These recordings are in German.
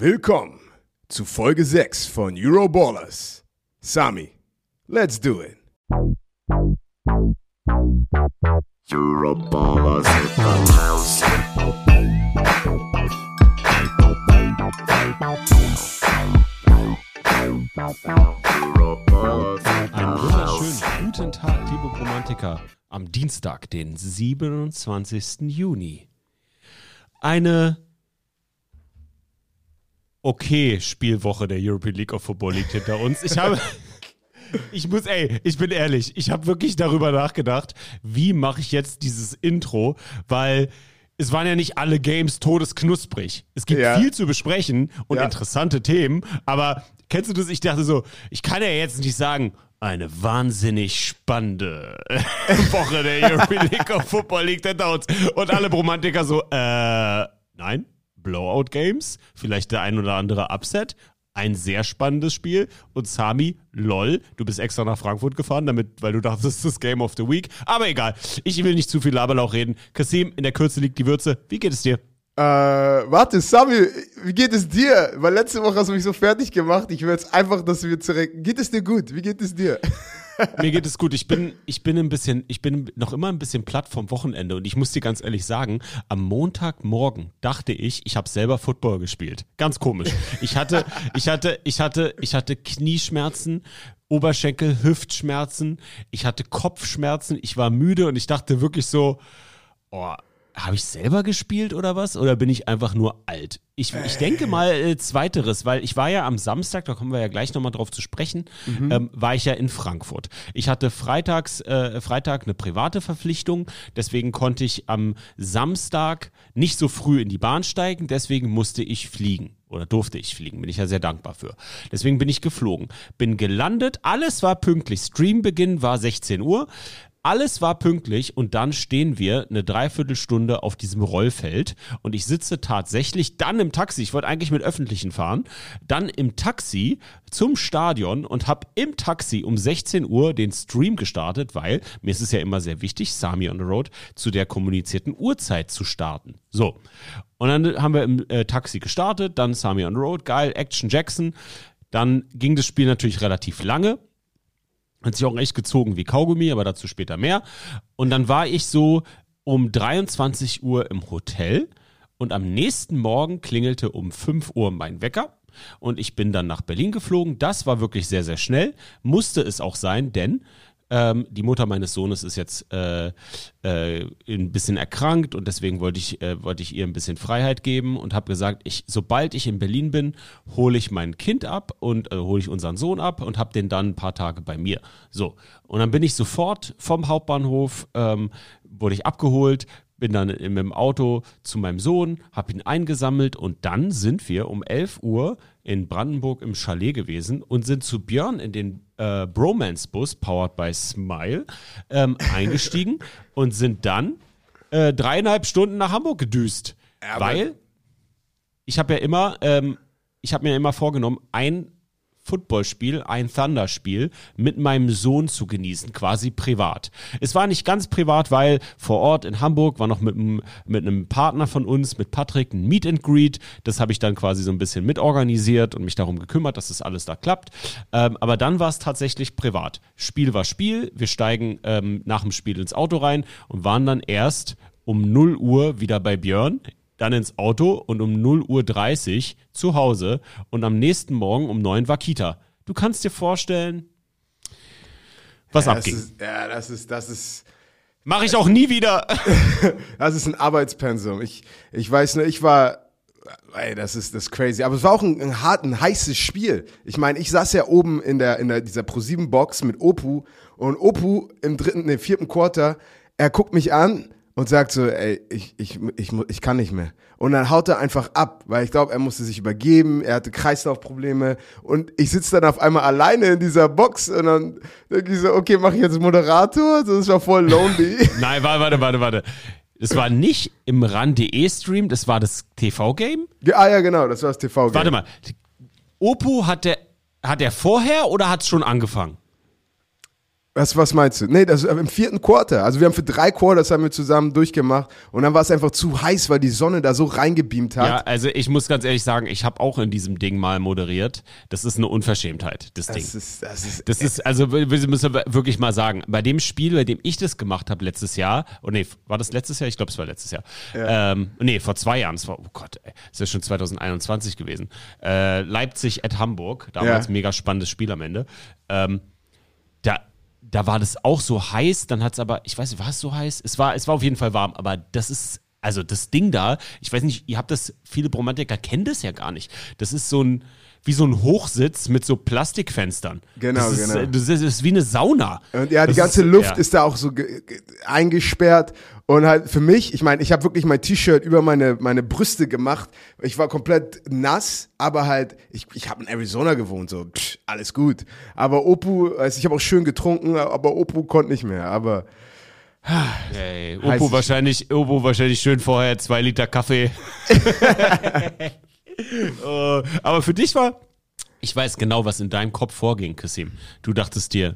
Willkommen zu Folge 6 von Euroballers. Sami, let's do it. Euroballers in the house. Einen wunderschönen guten Tag, liebe Romantiker, am Dienstag, den 27. Juni. Eine okay Spielwoche der European League of Football liegt hinter uns. Ich habe, ich muss, ey, ich bin ehrlich, ich habe wirklich darüber nachgedacht, wie mache ich jetzt dieses Intro, weil es waren ja nicht alle Games todesknusprig. Es gibt Ja. viel zu besprechen und Ja. interessante Themen, aber kennst du das? Ich dachte so, ich kann ja jetzt nicht sagen, eine wahnsinnig spannende Woche der European League of Football liegt hinter uns. Und alle Romantiker so, äh, nein, Blowout Games, vielleicht der ein oder andere Upset, ein sehr spannendes Spiel. Und Sami, lol, du bist extra nach Frankfurt gefahren, damit, weil du dachtest, das ist Game of the Week. Aber egal, ich will nicht zu viel Laberlauch reden. Kasim, in der Kürze liegt die Würze. Wie geht es dir? Äh, warte, Sami, wie geht es dir? Weil letzte Woche hast du mich so fertig gemacht. Ich will jetzt einfach, dass wir zurück. Geht es dir gut? Wie geht es dir? Mir geht es gut. Ich bin, ich bin ein bisschen, ich bin noch immer ein bisschen platt vom Wochenende und ich muss dir ganz ehrlich sagen, am Montagmorgen dachte ich, ich habe selber Football gespielt. Ganz komisch. Ich hatte, ich hatte, ich hatte, ich hatte Knieschmerzen, Oberschenkel, Hüftschmerzen, ich hatte Kopfschmerzen, ich war müde und ich dachte wirklich so, oh, habe ich selber gespielt oder was? Oder bin ich einfach nur alt? Ich, ich denke mal äh, zweiteres, weil ich war ja am Samstag, da kommen wir ja gleich nochmal drauf zu sprechen, ähm, war ich ja in Frankfurt. Ich hatte freitags, äh, Freitag eine private Verpflichtung, deswegen konnte ich am Samstag nicht so früh in die Bahn steigen, deswegen musste ich fliegen. Oder durfte ich fliegen, bin ich ja sehr dankbar für. Deswegen bin ich geflogen. Bin gelandet, alles war pünktlich. Streambeginn war 16 Uhr. Alles war pünktlich und dann stehen wir eine Dreiviertelstunde auf diesem Rollfeld und ich sitze tatsächlich dann im Taxi, ich wollte eigentlich mit Öffentlichen fahren, dann im Taxi zum Stadion und habe im Taxi um 16 Uhr den Stream gestartet, weil mir ist es ja immer sehr wichtig, Sami on the Road, zu der kommunizierten Uhrzeit zu starten. So. Und dann haben wir im äh, Taxi gestartet, dann Sami on the Road, geil, Action Jackson. Dann ging das Spiel natürlich relativ lange. Hat sich auch echt gezogen wie Kaugummi, aber dazu später mehr. Und dann war ich so um 23 Uhr im Hotel und am nächsten Morgen klingelte um 5 Uhr mein Wecker. Und ich bin dann nach Berlin geflogen. Das war wirklich sehr, sehr schnell. Musste es auch sein, denn ähm, die Mutter meines Sohnes ist jetzt äh, äh, ein bisschen erkrankt und deswegen wollte ich, äh, wollte ich ihr ein bisschen Freiheit geben und habe gesagt, ich, sobald ich in Berlin bin, hole ich mein Kind ab und äh, hole ich unseren Sohn ab und habe den dann ein paar Tage bei mir. So, und dann bin ich sofort vom Hauptbahnhof, ähm, wurde ich abgeholt, bin dann mit dem Auto zu meinem Sohn, habe ihn eingesammelt und dann sind wir um 11 Uhr in Brandenburg im Chalet gewesen und sind zu Björn in den äh, Bromance-Bus, powered by Smile, ähm, eingestiegen und sind dann äh, dreieinhalb Stunden nach Hamburg gedüst. aber- weil ich habe ja immer, ähm, ich habe mir immer vorgenommen, ein Footballspiel, ein Thunder-Spiel mit meinem Sohn zu genießen, quasi privat. Es war nicht ganz privat, weil vor Ort in Hamburg war noch mit, einem- mit einem Partner von uns, mit Patrick, ein Meet and Greet. Das habe ich dann quasi so ein bisschen mitorganisiert und mich darum gekümmert, dass das alles da klappt. Ähm, aber dann war es tatsächlich privat. Spiel war Spiel. Wir steigen ähm, nach dem Spiel ins Auto rein und waren dann erst um 0 Uhr wieder bei Björn dann ins Auto und um 0 Uhr 30 zu Hause und am nächsten Morgen um 9 war Kita. Du kannst dir vorstellen, was Das abging. ist, ja, das ist, das ist, Mache ich auch nie wieder. das ist ein Arbeitspensum. Ich, ich weiß nur, ich war, ey, das ist, das ist crazy. Aber es war auch ein, ein hart, ein heißes Spiel. Ich meine, ich saß ja oben in der, in der, dieser Pro7-Box mit Opu und Opu im dritten, nee, vierten Quarter, er guckt mich an und sagt so, ey, ich, ich, ich, ich kann nicht mehr. Und dann haut er einfach ab, weil ich glaube, er musste sich übergeben, er hatte Kreislaufprobleme und ich sitze dann auf einmal alleine in dieser Box und dann denke ich so, okay, mache ich jetzt Moderator? Das ist ja voll lonely. Nein, warte, warte, warte, warte. Es war nicht im RAN.de Stream, das war das TV-Game. Ja, ah ja, genau, das war das TV. -Game. Warte mal. Oppo hat der, hat er vorher oder hat es schon angefangen? Was, was meinst du? Nee, das im vierten Quarter. Also wir haben für drei Quarters haben wir zusammen durchgemacht und dann war es einfach zu heiß, weil die Sonne da so reingebeamt hat. Ja, also ich muss ganz ehrlich sagen, ich habe auch in diesem Ding mal moderiert. Das ist eine Unverschämtheit, das, Ding. das ist, das ist, Das ist, also wir wir müssen wirklich mal sagen, bei dem Spiel, bei dem ich das gemacht habe letztes Jahr, oh nee, war das letztes Jahr? Ich glaube, es war letztes Jahr. Ähm, nee, vor zwei Jahren, es war, oh Gott, ey, es ist ja schon 2021 gewesen. Äh, Leipzig at Hamburg, damals Ja. mega spannendes Spiel am Ende. Ähm, da, war das auch so heiß, dann hat es aber, ich weiß nicht, war es so heiß? Es war, es war auf jeden Fall warm, aber das ist, also das Ding da, ich weiß nicht, ihr habt das, viele Bromantiker kennen das ja gar nicht. Das ist so ein, wie so ein Hochsitz mit so Plastikfenstern. Genau, das ist, genau. Das ist, das ist wie eine Sauna. Und ja, die Das ganze ist- Luft ja. ist da auch so ge- ge- eingesperrt. Und halt für mich, ich meine, ich habe wirklich mein T-Shirt über meine, meine Brüste gemacht. Ich war komplett nass, aber halt, ich, ich habe in Arizona gewohnt, so pff, alles gut. Aber Opu, also ich habe auch schön getrunken, aber Opu konnte nicht mehr. Aber Ey, Heiß- Opo wahrscheinlich, Opo wahrscheinlich schön vorher zwei Liter Kaffee. Äh, aber für dich war, ich weiß genau, was in deinem Kopf vorging, Kassim. Du dachtest dir,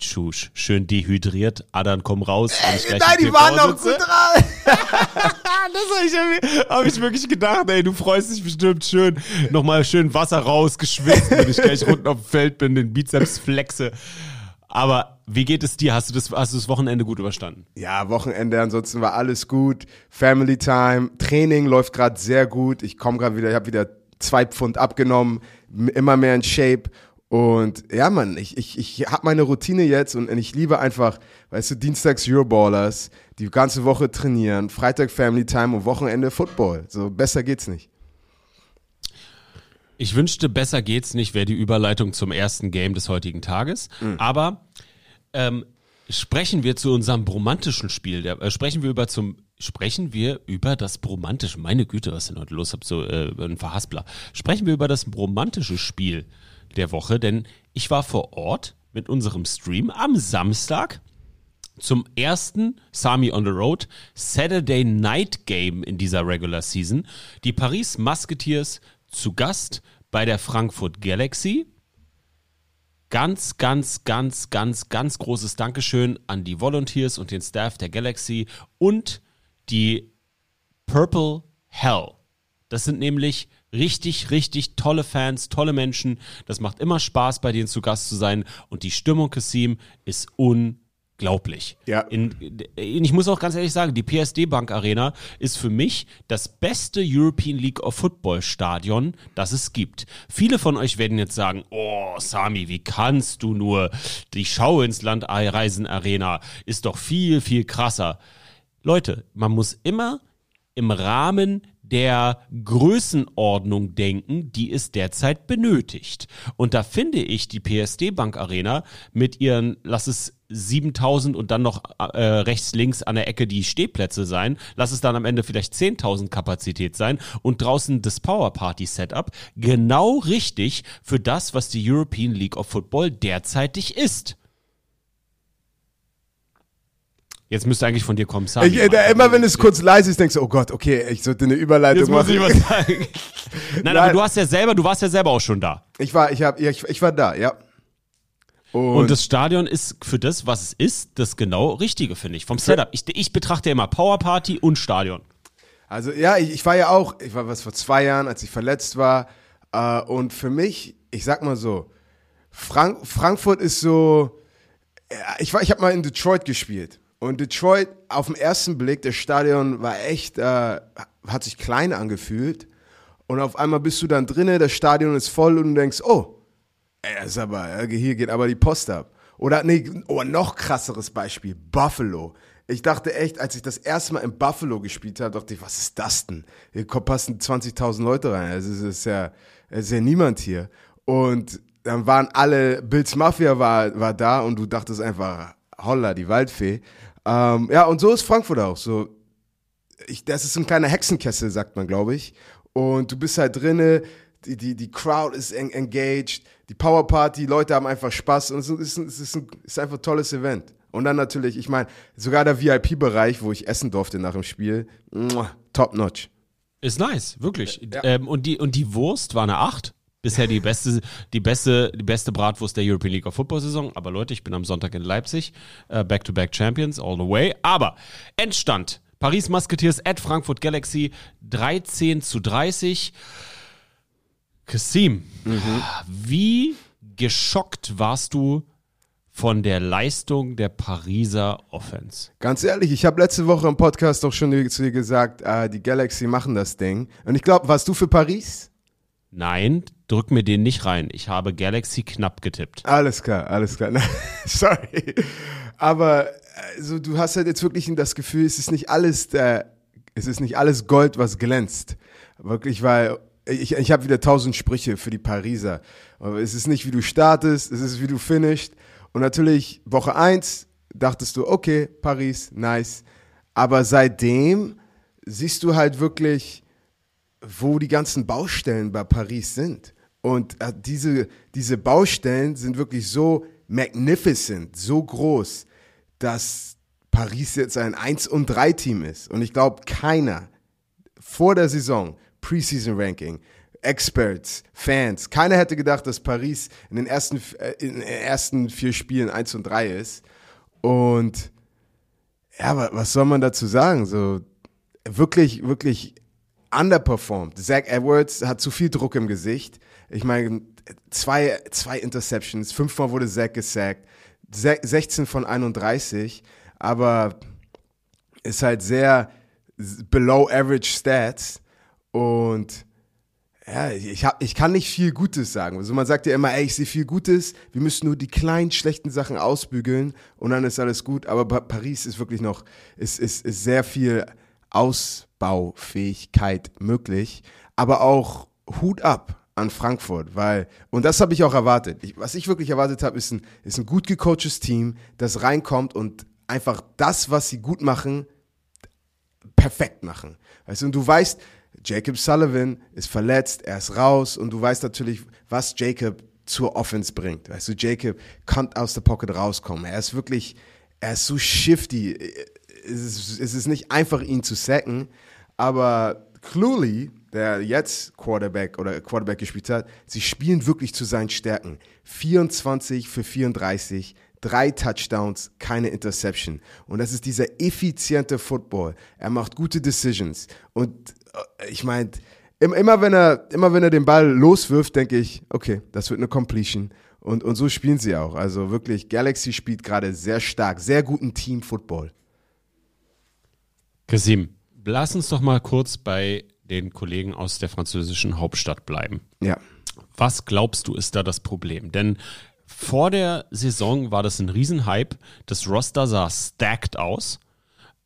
Tschusch, schön dehydriert, Adern komm raus. wenn ich gleich nein, die waren noch gut dran. Das habe ich, hab ich wirklich gedacht, ey, du freust dich bestimmt schön. Nochmal schön Wasser raus, geschwitzt, wenn ich gleich unten auf dem Feld bin, den Bizeps flexe. Aber wie geht es dir? Hast du das, hast du das Wochenende gut überstanden? Ja, Wochenende, ansonsten war alles gut. Family Time, Training läuft gerade sehr gut. Ich komme gerade wieder, ich habe wieder zwei Pfund abgenommen, immer mehr in Shape. Und ja, Mann, ich, ich, ich habe meine Routine jetzt und ich liebe einfach, weißt du, Dienstags Euroballers, die ganze Woche trainieren, Freitag Family Time und Wochenende Football. So besser geht's nicht. Ich wünschte, besser geht's nicht, wäre die Überleitung zum ersten Game des heutigen Tages. Aber ähm, sprechen wir zu unserem bromantischen Spiel. Der, äh, sprechen wir über zum sprechen wir über das bromantische. Meine Güte, was ist denn heute los? Hab so äh, ein Verhaspler. Sprechen wir über das bromantische Spiel der Woche, denn ich war vor Ort mit unserem Stream am Samstag zum ersten Sami on the Road Saturday Night Game in dieser Regular Season. Die Paris Musketeers zu Gast bei der Frankfurt Galaxy. Ganz, ganz, ganz, ganz, ganz großes Dankeschön an die Volunteers und den Staff der Galaxy und die Purple Hell. Das sind nämlich richtig, richtig tolle Fans, tolle Menschen. Das macht immer Spaß, bei denen zu Gast zu sein. Und die Stimmung, Kassim, ist unglaublich. Ja. In, in, ich muss auch ganz ehrlich sagen, die PSD Bank Arena ist für mich das beste European League of Football Stadion, das es gibt. Viele von euch werden jetzt sagen, oh, Sami, wie kannst du nur? Die Schau ins Land Reisen Arena ist doch viel, viel krasser. Leute, man muss immer im Rahmen der Größenordnung denken, die es derzeit benötigt. Und da finde ich die PSD Bank Arena mit ihren, lass es 7000 und dann noch äh, rechts, links an der Ecke die Stehplätze sein, lass es dann am Ende vielleicht 10.000 Kapazität sein und draußen das Power Party Setup genau richtig für das, was die European League of Football derzeitig ist. Jetzt müsste eigentlich von dir kommen, Sami. Ich, äh, immer wenn es kurz leise ist, denkst du, oh Gott, okay, ich sollte eine Überleitung Jetzt muss machen. ich was sagen. Nein, aber Nein. du hast ja selber, du warst ja selber auch schon da. Ich war, ich, hab, ich, ich war da, ja. Und, Und das Stadion ist für das, was es ist, das genau Richtige, finde ich. Vom Setup. Ich, ich betrachte immer Power Party und Stadion. Also ja, ich, ich war ja auch, ich war was vor zwei Jahren, als ich verletzt war. Äh, und für mich, ich sag mal so, Frank Frankfurt ist so, ich war, ich habe mal in Detroit gespielt. Und Detroit, auf den ersten Blick, das Stadion war echt, äh, hat sich klein angefühlt. Und auf einmal bist du dann drinnen, das Stadion ist voll und du denkst, oh, ey, ist aber, hier geht aber die Post ab. Oder, nee, oh, noch krasseres Beispiel, Buffalo. Ich dachte echt, als ich das erste Mal in Buffalo gespielt habe, dachte ich, was ist das denn? Hier passen 20.000 Leute rein. Es ist, ist ja, es ist ja niemand hier. Und dann waren alle, Bills Mafia war, war da und du dachtest einfach, holla, die Waldfee. Ähm, ja, und so ist Frankfurt auch. So, ich, das ist so ein kleiner Hexenkessel, sagt man, glaube ich. Und du bist halt drinne, die, die, die Crowd ist en engaged, die Power Party, Leute haben einfach Spaß und es ist, ein- es ist, ein, es ist einfach ein tolles Event. Und dann natürlich, ich meine, sogar der VIP-Bereich, wo ich essen durfte nach dem Spiel, top notch. Ist nice, wirklich. Ja. Ähm, und, die, und die Wurst war eine 8. Bisher die beste, die beste, die beste Bratwurst der European League of Football Saison. Aber Leute, ich bin am Sonntag in Leipzig. Äh, Back-to-back Champions, all the way. Aber Endstand. Paris Musketeers at Frankfurt Galaxy 13 zu 30. Kassim, wie geschockt warst du von der Leistung der Pariser Offense? Ganz ehrlich, ich habe letzte Woche im Podcast auch schon zu dir gesagt, äh, die Galaxy machen das Ding. Und ich glaube, warst du für Paris? Nein, drück mir den nicht rein. Ich habe Galaxy knapp getippt. Alles klar, alles klar. Sorry. Aber also, du hast halt jetzt wirklich das Gefühl, es ist nicht alles der, es ist nicht alles Gold, was glänzt. Wirklich, weil ich, ich habe wieder tausend Sprüche für die Pariser. Aber es ist nicht, wie du startest, es ist, wie du finishst. Und natürlich, Woche eins dachtest du, okay, Paris, nice. Aber seitdem siehst du halt wirklich, wo die ganzen Baustellen bei Paris sind. Und äh, diese, diese Baustellen sind wirklich so magnificent, so groß, dass Paris jetzt ein 1 und 3 Team ist. Und ich glaube, keiner vor der Saison, Preseason Ranking, Experts, Fans, keiner hätte gedacht, dass Paris in den ersten, äh, in den ersten vier Spielen 1 und 3 ist. Und ja, wa- was soll man dazu sagen? So wirklich, wirklich underperformed. Zach Edwards hat zu viel Druck im Gesicht. Ich meine, zwei, zwei Interceptions, fünfmal wurde Zach gesackt, Se 16 von 31, aber ist halt sehr below average Stats und ja, ich, hab, ich kann nicht viel Gutes sagen. Also man sagt ja immer, ey, ich sehe viel Gutes, wir müssen nur die kleinen schlechten Sachen ausbügeln und dann ist alles gut. Aber Pa- Paris ist wirklich noch, ist, ist, ist sehr viel Ausbaufähigkeit möglich, aber auch Hut ab an Frankfurt, weil, und das habe ich auch erwartet. Ich, was ich wirklich erwartet habe, ist ein, ist ein gut gecoachtes Team, das reinkommt und einfach das, was sie gut machen, perfekt machen. Weißt du, und du weißt, Jacob Sullivan ist verletzt, er ist raus und du weißt natürlich, was Jacob zur Offense bringt. Weißt du, Jacob kann aus der Pocket rauskommen. Er ist wirklich, er ist so shifty. Es ist, es ist nicht einfach, ihn zu sacken, aber Cluley, der jetzt Quarterback oder Quarterback gespielt hat, sie spielen wirklich zu seinen Stärken. 24 für 34, drei Touchdowns, keine Interception. Und das ist dieser effiziente Football. Er macht gute Decisions. Und äh, ich meine, im- immer wenn er, immer wenn er den Ball loswirft, denke ich, okay, das wird eine Completion. Und, und so spielen sie auch. Also wirklich, Galaxy spielt gerade sehr stark, sehr guten Team-Football. Kasim, lass uns doch mal kurz bei den Kollegen aus der französischen Hauptstadt bleiben. Ja. Was glaubst du, ist da das Problem? Denn vor der Saison war das ein Riesenhype. Das Roster sah stacked aus.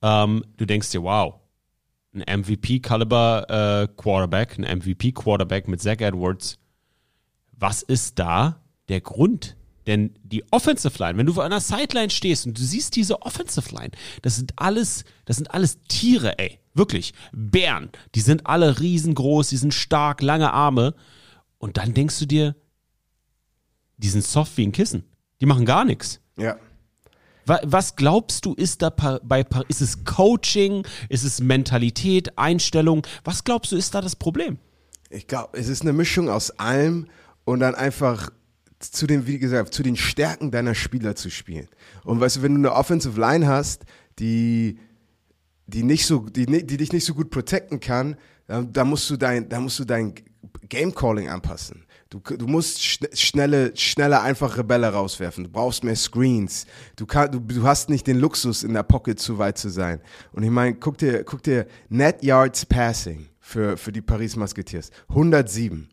Ähm, du denkst dir, wow, ein MVP-Caliber äh, Quarterback, ein MVP-Quarterback mit Zach Edwards. Was ist da der Grund? Denn die Offensive Line, wenn du an der Sideline stehst und du siehst diese Offensive Line, das sind alles, das sind alles Tiere, ey. Wirklich. Bären. Die sind alle riesengroß, die sind stark, lange Arme. Und dann denkst du dir, die sind soft wie ein Kissen. Die machen gar nichts. Ja. Wa- Was glaubst du, ist da bei ist es Coaching, ist es Mentalität, Einstellung? Was glaubst du, ist da das Problem? Ich glaube, es ist eine Mischung aus allem und dann einfach zu den, wie gesagt, zu den Stärken deiner Spieler zu spielen. Und weißt du, wenn du eine Offensive Line hast, die, die nicht so, die, die dich nicht so gut protecten kann, da musst du dein, da musst du dein Game Calling anpassen. Du, du musst schn schnelle, schnelle, einfache Bälle rauswerfen. Du brauchst mehr Screens. Du, kann, du, du hast nicht den Luxus, in der Pocket zu weit zu sein. Und ich meine, guck dir, guck dir Net Yards Passing für, für die Paris Musketeers. 107.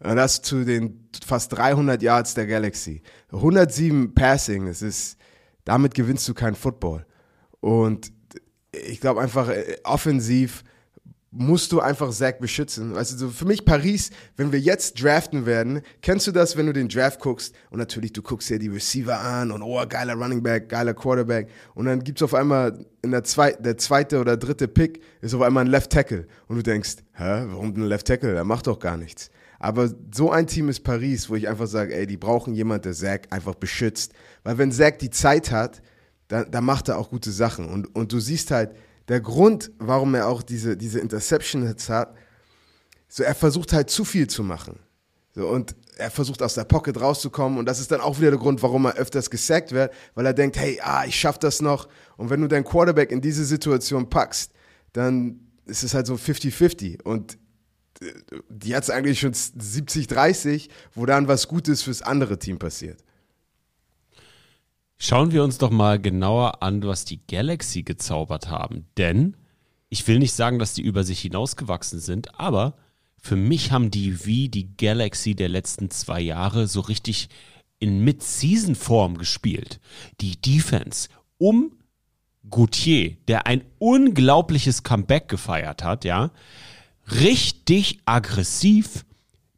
Und das zu den fast 300 Yards der Galaxy. 107 Passing, das ist, damit gewinnst du keinen Football. Und ich glaube einfach, äh, offensiv musst du einfach Zach beschützen. Weißt du, so für mich Paris, wenn wir jetzt draften werden, kennst du das, wenn du den Draft guckst und natürlich du guckst dir die Receiver an und oh, geiler Running Back, geiler Quarterback und dann gibt's auf einmal in der, zwei, der zweite oder dritte Pick ist auf einmal ein Left Tackle und du denkst, hä, warum ein Left Tackle? Der macht doch gar nichts. Aber so ein Team ist Paris, wo ich einfach sage, ey, die brauchen jemand, der Zach einfach beschützt. Weil wenn Zach die Zeit hat, dann, dann macht er auch gute Sachen. Und, und du siehst halt, der Grund, warum er auch diese, diese Interception jetzt hat, so er versucht halt zu viel zu machen. So, und er versucht aus der Pocket rauszukommen und das ist dann auch wieder der Grund, warum er öfters gesackt wird, weil er denkt, hey, ah, ich schaff das noch. Und wenn du deinen Quarterback in diese Situation packst, dann ist es halt so 50-50 und äh, die hat es eigentlich schon 70-30, wo dann was Gutes fürs andere Team passiert. Schauen wir uns doch mal genauer an, was die Galaxy gezaubert haben. Denn ich will nicht sagen, dass die über sich hinausgewachsen sind, aber für mich haben die wie die Galaxy der letzten zwei Jahre so richtig in Mid-Season-Form gespielt. Die Defense um Gauthier, der ein unglaubliches Comeback gefeiert hat, ja, richtig aggressiv,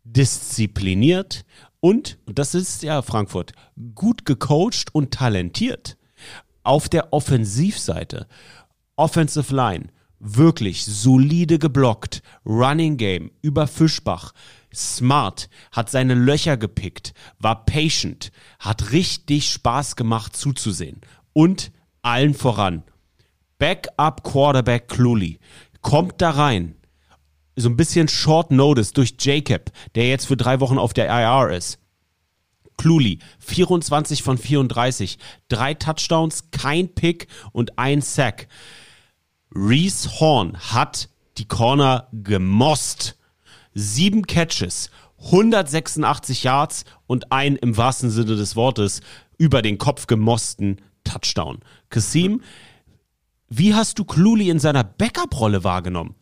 diszipliniert und, und das ist ja Frankfurt, gut gecoacht und talentiert. Auf der Offensivseite, Offensive Line, wirklich solide geblockt, Running Game über Fischbach, smart, hat seine Löcher gepickt, war patient, hat richtig Spaß gemacht zuzusehen und allen voran. Backup Quarterback Cluley kommt da rein. So ein bisschen Short Notice durch Jacob, der jetzt für drei Wochen auf der IR ist. Cluley, 24 von 34, drei Touchdowns, kein Pick und ein Sack. Reese Horn hat die Corner gemost. Sieben Catches, 186 Yards und ein im wahrsten Sinne des Wortes über den Kopf gemosten Touchdown. Kasim, wie hast du Cluley in seiner Backup-Rolle wahrgenommen?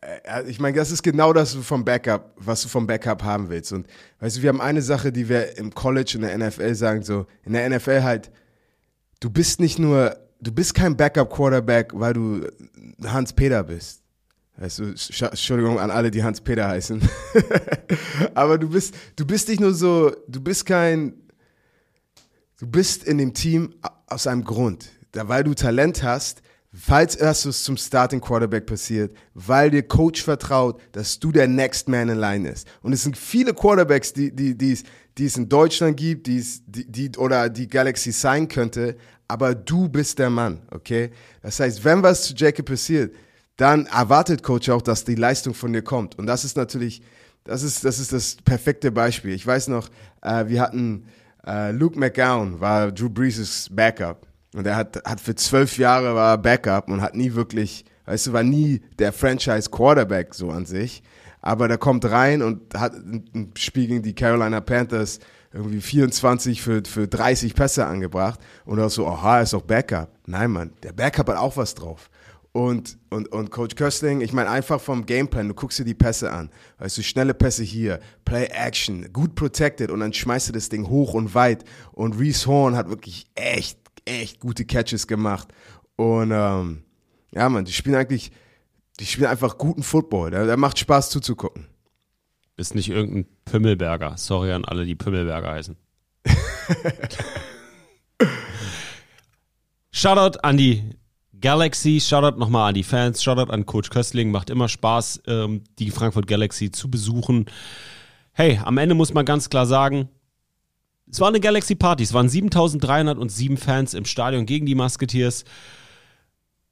Äh, ich meine, das ist genau das vom Backup, was du vom Backup haben willst. Und weißt du, wir haben eine Sache, die wir im College in der NFL sagen, so in der NFL halt, du bist nicht nur, du bist kein Backup-Quarterback, weil du Hans-Peter bist. Weißt du, Entschuldigung an alle, die Hans-Peter heißen. Aber du bist, du bist nicht nur so, du bist kein, du bist in dem Team aus einem Grund. Da, weil du Talent hast, falls es zum Starting Quarterback passiert, weil dir Coach vertraut, dass du der Next Man in Line ist. Und es sind viele Quarterbacks, die, die, die, es, die es in Deutschland gibt, die, es, die, die, oder die Galaxy sein könnte, aber du bist der Mann, okay? Das heißt, wenn was zu Jacob passiert, dann erwartet Coach auch, dass die Leistung von dir kommt. Und das ist natürlich, das ist das, ist das perfekte Beispiel. Ich weiß noch, äh, wir hatten äh, Luke McGowan, war Drew Brees' Backup. Und er hat, hat für zwölf Jahre war Backup und hat nie wirklich, weißt du, war nie der Franchise Quarterback so an sich. Aber der kommt rein und hat ein Spiel gegen die Carolina Panthers irgendwie 24 für, für 30 Pässe angebracht und auch so, aha, ist doch Backup. Nein, Mann, der Backup hat auch was drauf. Und, und, und Coach Köstling, ich meine einfach vom Gameplan, du guckst dir die Pässe an, weißt du, schnelle Pässe hier, Play Action, gut protected und dann schmeißt du das Ding hoch und weit und Reese Horn hat wirklich echt echt gute Catches gemacht. Und ähm, ja, man, die spielen eigentlich, die spielen einfach guten Football. Der macht Spaß zuzugucken. Bist nicht irgendein Pümmelberger. Sorry an alle, die Pümmelberger heißen. Shoutout an die Galaxy, Shoutout nochmal an die Fans, Shoutout an Coach Köstling. Macht immer Spaß, ähm, die Frankfurt Galaxy zu besuchen. Hey, am Ende muss man ganz klar sagen, es war eine Galaxy Party. Es waren 7307 Fans im Stadion gegen die Musketeers.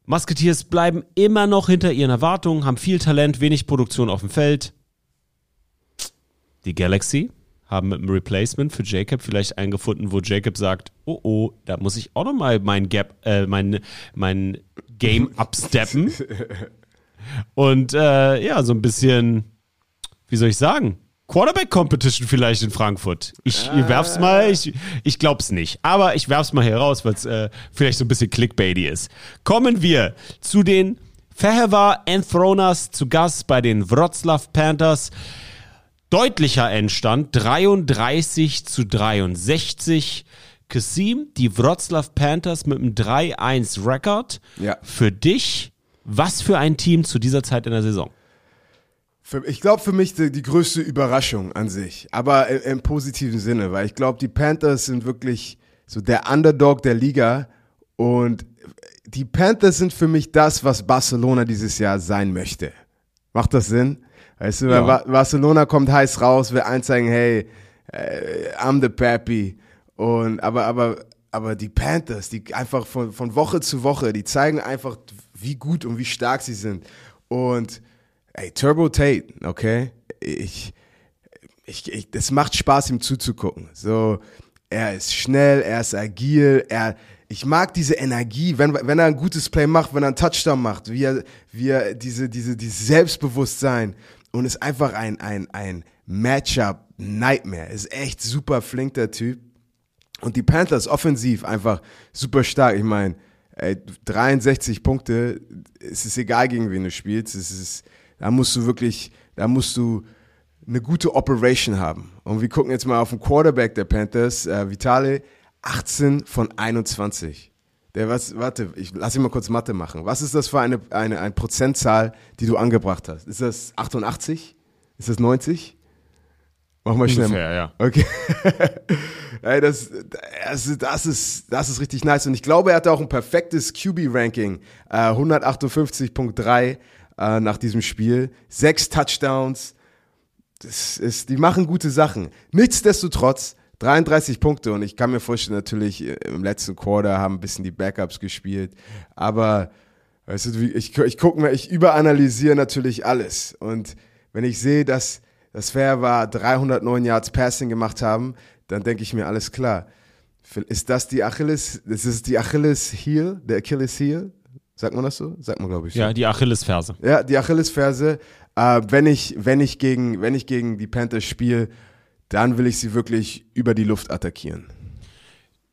Musketeers bleiben immer noch hinter ihren Erwartungen, haben viel Talent, wenig Produktion auf dem Feld. Die Galaxy haben mit dem Replacement für Jacob vielleicht eingefunden, wo Jacob sagt, oh oh, da muss ich auch nochmal mein Gap, äh, mein, mein Game upsteppen. Und äh, ja, so ein bisschen, wie soll ich sagen, Quarterback-Competition vielleicht in Frankfurt. Ich ah. werf's mal, ich, ich glaub's nicht. Aber ich werf's mal hier raus, weil es äh, vielleicht so ein bisschen clickbaity ist. Kommen wir zu den Fehewa Enthroners zu Gast bei den Wroclaw Panthers. Deutlicher Endstand, 33 zu 63. Kasim, die Wroclaw Panthers mit einem 3-1-Record. Ja. Für dich, was für ein Team zu dieser Zeit in der Saison? Für, ich glaube für mich die, die, größte Überraschung an sich, aber im, im positiven Sinne, weil ich glaube, die Panthers sind wirklich so der Underdog der Liga und die Panthers sind für mich das, was Barcelona dieses Jahr sein möchte. Macht das Sinn? Weißt du, ja. Barcelona kommt heiß raus, will einzeigen, hey, äh, I'm the Pappy. Und aber, aber, aber die Panthers, die einfach von, von Woche zu Woche, die zeigen einfach, wie gut und wie stark sie sind. Und Ey, Turbo Tate, okay? Ich, ich, ich, das macht Spaß, ihm zuzugucken. So, er ist schnell, er ist agil, er, ich mag diese Energie, wenn, wenn er ein gutes Play macht, wenn er einen Touchdown macht, wie er, wie er diese, diese, dieses Selbstbewusstsein und ist einfach ein, ein, ein Matchup-Nightmare. Ist echt super flink, der Typ. Und die Panthers offensiv einfach super stark. Ich meine, 63 Punkte, es ist egal, gegen wen du spielst. Es ist, da musst du wirklich, da musst du eine gute Operation haben. Und wir gucken jetzt mal auf den Quarterback der Panthers, äh, Vitale, 18 von 21. Der was, warte, ich lass ihn mal kurz Mathe machen. Was ist das für eine, eine, eine Prozentzahl, die du angebracht hast? Ist das 88? Ist das 90? Mach mal schnell. Ungefähr, ja. Okay. Ey, das, das, das, ist, das ist richtig nice. Und ich glaube, er hatte auch ein perfektes QB-Ranking. Äh, 158.3 äh, nach diesem Spiel. Sechs Touchdowns. Das ist, die machen gute Sachen. Nichtsdestotrotz, 33 Punkte. Und ich kann mir vorstellen, natürlich äh, im letzten Quarter haben ein bisschen die Backups gespielt. Aber weißt du, ich, ich gucke mir, ich überanalysiere natürlich alles. Und wenn ich sehe, dass das Fair war 309 Yards Passing gemacht haben, dann denke ich mir, alles klar. Ist das die Achilles, das ist die Achilles Heel, der Achilles Heel? Sagt man das so? Sagt man, glaube ich. so. Ja, die Achillesferse. Ja, die Achillesferse. Äh, wenn, ich, wenn, ich gegen, wenn ich gegen die Panthers spiele, dann will ich sie wirklich über die Luft attackieren.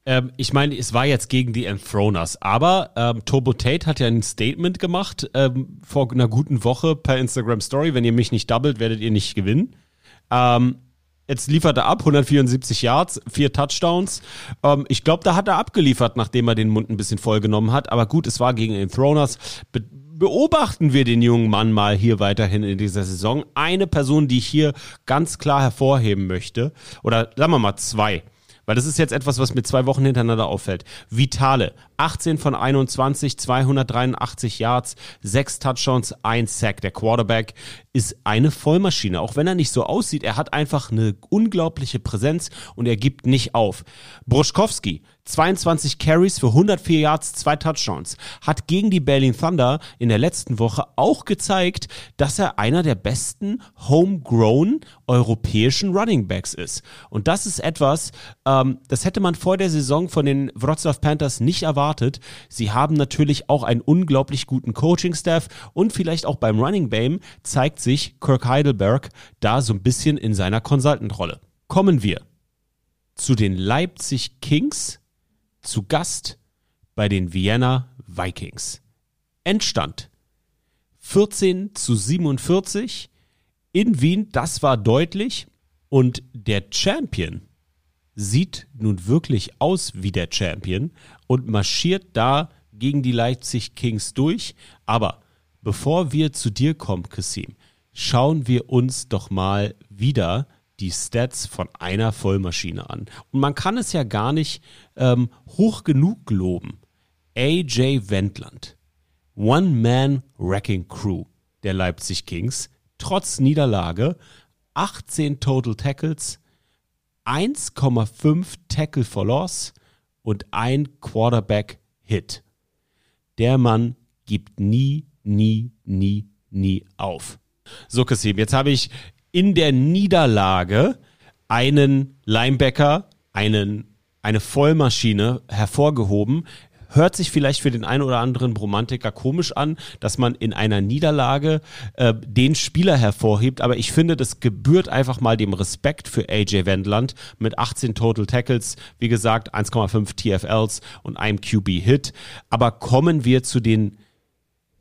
Ähm, ich meine, es war jetzt gegen die Enthroners, aber ähm, Turbo Tate hat ja ein Statement gemacht ähm, vor einer guten Woche per Instagram Story. Wenn ihr mich nicht doubled, werdet ihr nicht gewinnen. Ähm, jetzt liefert er ab, 174 Yards, vier Touchdowns. Ähm, ich glaube, da hat er abgeliefert, nachdem er den Mund ein bisschen vollgenommen hat. Aber gut, es war gegen Enthroners. Be beobachten wir den jungen Mann mal hier weiterhin in dieser Saison. Eine Person, die ich hier ganz klar hervorheben möchte, oder sagen wir mal zwei. Weil das ist jetzt etwas, was mir zwei Wochen hintereinander auffällt. Vitale, 18 von 21, 283 Yards, 6 Touchdowns, 1 Sack. Der Quarterback ist eine Vollmaschine. Auch wenn er nicht so aussieht, er hat einfach eine unglaubliche Präsenz und er gibt nicht auf. Bruschkowski, 22 Carries für 104 Yards, 2 Touchdowns. Hat gegen die Berlin Thunder in der letzten Woche auch gezeigt, dass er einer der besten homegrown europäischen Running Backs ist. Und das ist etwas, ähm, das hätte man vor der Saison von den Wrocław Panthers nicht erwartet. Sie haben natürlich auch einen unglaublich guten Coaching-Staff und vielleicht auch beim Running Game zeigt sich Kirk Heidelberg da so ein bisschen in seiner Consultant-Rolle. Kommen wir zu den Leipzig Kings zu Gast bei den Vienna Vikings. Endstand 14 zu 47 in Wien, das war deutlich. Und der Champion sieht nun wirklich aus wie der Champion und marschiert da gegen die Leipzig Kings durch. Aber bevor wir zu dir kommen, Kassim, schauen wir uns doch mal wieder die Stats von einer Vollmaschine an. Und man kann es ja gar nicht ähm, hoch genug loben. AJ Wendland, One-Man-Wrecking Crew der Leipzig Kings, trotz Niederlage, 18 Total Tackles, 1,5 Tackle for Loss und ein Quarterback-Hit. Der Mann gibt nie, nie, nie, nie auf. So, Kassim, jetzt habe ich in der Niederlage einen Linebacker, einen, eine Vollmaschine hervorgehoben. Hört sich vielleicht für den einen oder anderen Romantiker komisch an, dass man in einer Niederlage äh, den Spieler hervorhebt, aber ich finde, das gebührt einfach mal dem Respekt für AJ Wendland mit 18 Total Tackles, wie gesagt, 1,5 TFLs und einem QB-Hit. Aber kommen wir zu den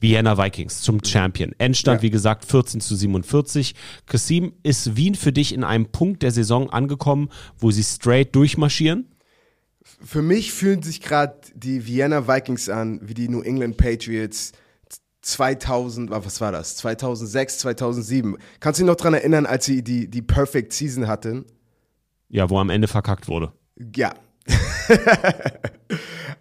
Vienna Vikings zum Champion. Endstand, Ja. wie gesagt, 14 zu 47. Kasim, ist Wien für dich in einem Punkt der Saison angekommen, wo sie straight durchmarschieren? Für mich fühlen sich gerade die Vienna Vikings an wie die New England Patriots 2000, ah, was war das? 2006, 2007. Kannst du dich noch dran erinnern, als sie die, die Perfect Season hatten? Ja, wo am Ende verkackt wurde. Ja.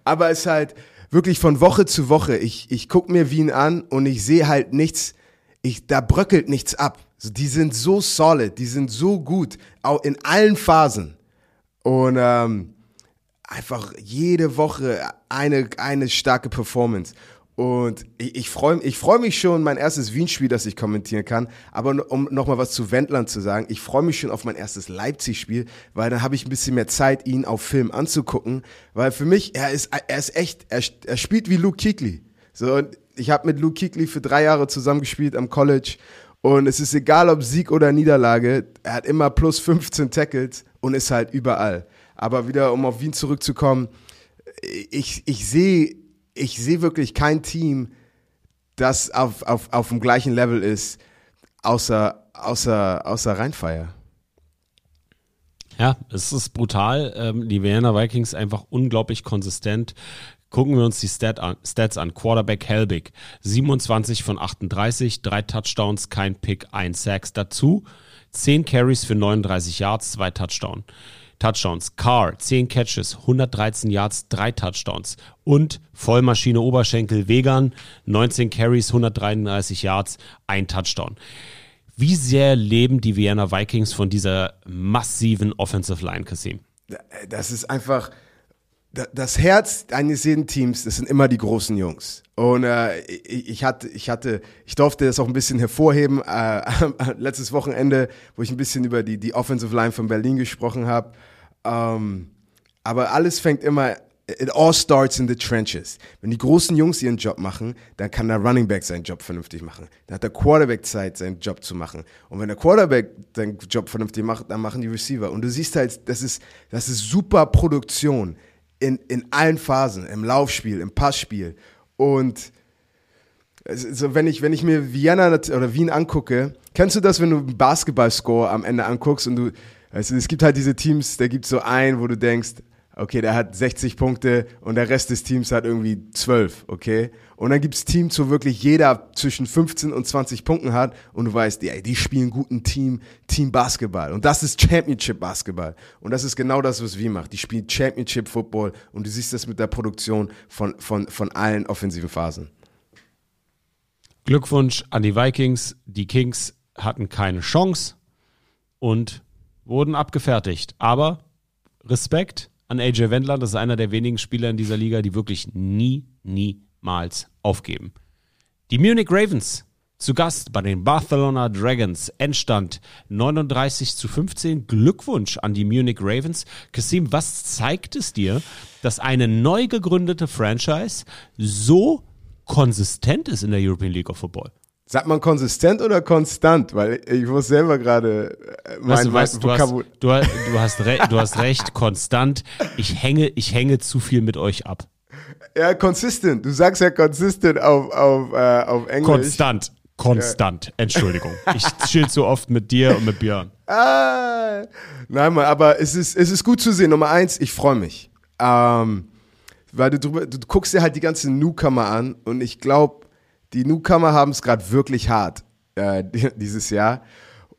Aber es ist halt wirklich von Woche zu Woche. Ich, ich gucke mir Wien an und ich sehe halt nichts, ich, da bröckelt nichts ab. Die sind so solid, die sind so gut, auch in allen Phasen. Und ähm, einfach jede Woche eine, eine starke Performance. Und ich, ich freue ich freu mich schon, mein erstes Wien-Spiel, das ich kommentieren kann. Aber um nochmal was zu Wendland zu sagen, ich freue mich schon auf mein erstes Leipzig-Spiel, weil dann habe ich ein bisschen mehr Zeit, ihn auf Film anzugucken. Weil für mich, er ist, er ist echt, er, er spielt wie Luke Kuechly. So, ich habe mit Luke Kuechly für drei Jahre zusammengespielt am College. Und es ist egal, ob Sieg oder Niederlage, er hat immer plus 15 Tackles und ist halt überall. Aber wieder, um auf Wien zurückzukommen, ich, ich sehe ich sehe wirklich kein Team, das auf, auf, auf dem gleichen Level ist, außer, außer, außer Rheinfeier. Ja, es ist brutal. Ähm, die Vienna Vikings einfach unglaublich konsistent. Gucken wir uns die Stat an, Stats an. Quarterback Helbig, 27 von 38, drei Touchdowns, kein Pick, ein Sacks dazu. 10 Carries für 39 Yards, zwei Touchdowns. Touchdowns. Carr, 10 Catches, 113 Yards, 3 Touchdowns. Und Vollmaschine Oberschenkel Vegan, 19 Carries, 133 Yards, ein Touchdown. Wie sehr leben die Vienna Vikings von dieser massiven Offensive Line, Kasim? Das ist einfach das Herz eines jeden Teams, das sind immer die großen Jungs. Und äh, ich, hatte, ich hatte, ich durfte das auch ein bisschen hervorheben äh, letztes Wochenende, wo ich ein bisschen über die, die Offensive Line von Berlin gesprochen habe. Ähm, aber alles fängt immer, it all starts in the trenches. Wenn die großen Jungs ihren Job machen, dann kann der Running Back seinen Job vernünftig machen. Dann hat der Quarterback Zeit, seinen Job zu machen. Und wenn der Quarterback seinen Job vernünftig macht, dann machen die Receiver. Und du siehst halt, das ist, das ist super Produktion in, in allen Phasen, im Laufspiel, im Passspiel. Und also wenn ich, wenn ich mir Vienna oder Wien angucke, kennst du das, wenn du einen Basketball-Score am Ende anguckst und du, also es gibt halt diese Teams, da gibt es so einen, wo du denkst, okay, der hat 60 Punkte und der Rest des Teams hat irgendwie 12, okay? Und dann gibt es Teams, wo wirklich jeder zwischen 15 und 20 Punkten hat und du weißt, ey, die spielen guten Team, Team Basketball. Und das ist Championship Basketball. Und das ist genau das, was wir machen. Die spielen Championship Football und du siehst das mit der Produktion von, von, von allen offensiven Phasen. Glückwunsch an die Vikings. Die Kings hatten keine Chance und wurden abgefertigt. Aber Respekt an AJ Wendler, das ist einer der wenigen Spieler in dieser Liga, die wirklich nie, niemals aufgeben. Die Munich Ravens zu Gast bei den Barcelona Dragons. Endstand 39 zu 15. Glückwunsch an die Munich Ravens. Kasim, was zeigt es dir, dass eine neu gegründete Franchise so konsistent ist in der European League of Football? Sagt man konsistent oder konstant? Weil ich muss selber gerade äh, mein, weißt du, was, du, hast, du, du, hast du hast recht, konstant. Ich hänge, ich hänge zu viel mit euch ab. Ja, consistent. Du sagst ja consistent auf, auf, äh, auf Englisch. Konstant. Konstant. Ja. Entschuldigung. Ich chill so oft mit dir und mit Björn. Ah, nein, Mann, aber es ist, es ist gut zu sehen. Nummer eins, ich freue mich. Ähm, weil du, drüber, du guckst dir halt die ganzen Newcomer an und ich glaube, die Newcomer haben es gerade wirklich hart äh, dieses Jahr.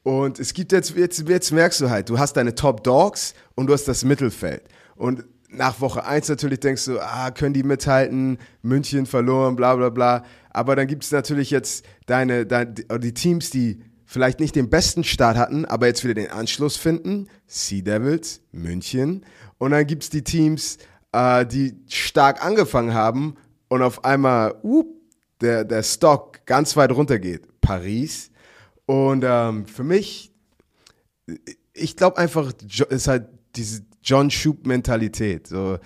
Und es gibt jetzt, jetzt, jetzt merkst du halt, du hast deine Top Dogs und du hast das Mittelfeld. Und nach Woche 1 natürlich denkst du, ah, können die mithalten, München verloren, bla bla bla. Aber dann gibt es natürlich jetzt deine, deine, die Teams, die vielleicht nicht den besten Start hatten, aber jetzt wieder den Anschluss finden. Sea Devils, München. Und dann gibt es die Teams, äh, die stark angefangen haben und auf einmal, whoop, der, der Stock ganz weit runter geht. Paris. Und ähm, für mich, ich glaube einfach, ist halt diese John Schub-Mentalität. So,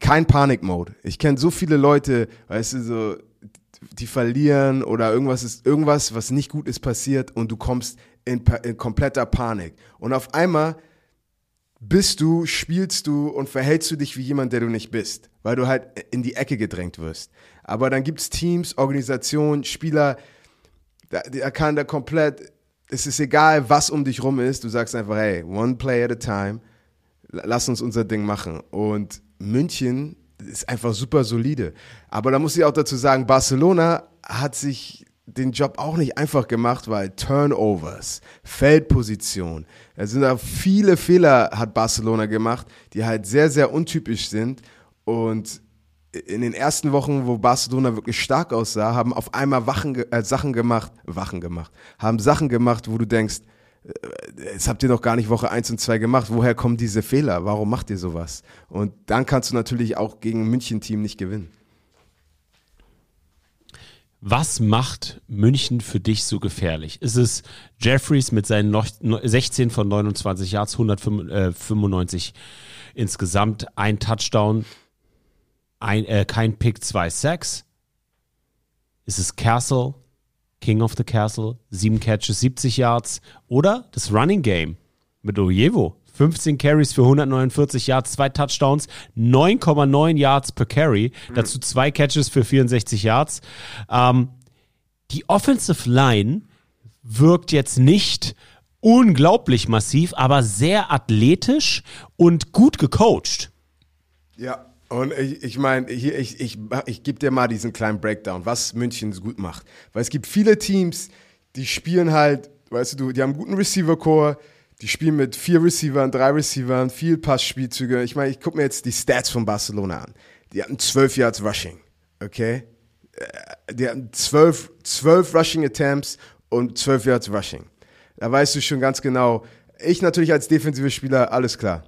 kein Panik-Mode. Ich kenne so viele Leute, weißt du, so, die verlieren oder irgendwas ist, irgendwas, was nicht gut ist, passiert und du kommst in, in kompletter Panik. Und auf einmal bist du, spielst du und verhältst du dich wie jemand, der du nicht bist, weil du halt in die Ecke gedrängt wirst. Aber dann gibt es Teams, Organisationen, Spieler, da, da kann da komplett, es ist egal, was um dich rum ist, du sagst einfach, hey, one play at a time, lass uns unser Ding machen. Und München ist einfach super solide. Aber da muss ich auch dazu sagen, Barcelona hat sich den Job auch nicht einfach gemacht, weil Turnovers, Feldposition, da sind da viele Fehler hat Barcelona gemacht, die halt sehr, sehr untypisch sind. Und in den ersten Wochen, wo Barcelona wirklich stark aussah, haben auf einmal Wachen, äh, Sachen gemacht, Wachen gemacht, haben Sachen gemacht, wo du denkst, äh, das habt ihr doch gar nicht Woche 1 und 2 gemacht. Woher kommen diese Fehler? Warum macht ihr sowas? Und dann kannst du natürlich auch gegen ein München-Team nicht gewinnen. Was macht München für dich so gefährlich? Ist es Jeffries mit seinen noch- 16 von 29 Yards, 195 insgesamt, ein Touchdown, ein, äh, kein Pick, zwei Sacks? Ist es Castle, King of the Castle, sieben Catches, 70 Yards? Oder das Running Game mit Ojevo? 15 Carries für 149 Yards, zwei Touchdowns, 9,9 Yards per Carry, dazu zwei Catches für 64 Yards. Ähm, die Offensive Line wirkt jetzt nicht unglaublich massiv, aber sehr athletisch und gut gecoacht. Ja, und ich, ich meine, hier, ich, ich, ich gebe dir mal diesen kleinen Breakdown, was München gut macht. Weil es gibt viele Teams, die spielen halt, weißt du, die haben einen guten Receiver-Core, die spielen mit vier Receivern, drei Receivern, viel Passspielzüge. Ich meine, ich gucke mir jetzt die Stats von Barcelona an. Die hatten 12 Yards Rushing, okay? Äh, Die hatten 12, 12 Rushing Attempts und 12 Yards Rushing. Da weißt du schon ganz genau, ich natürlich als defensive Spieler, alles klar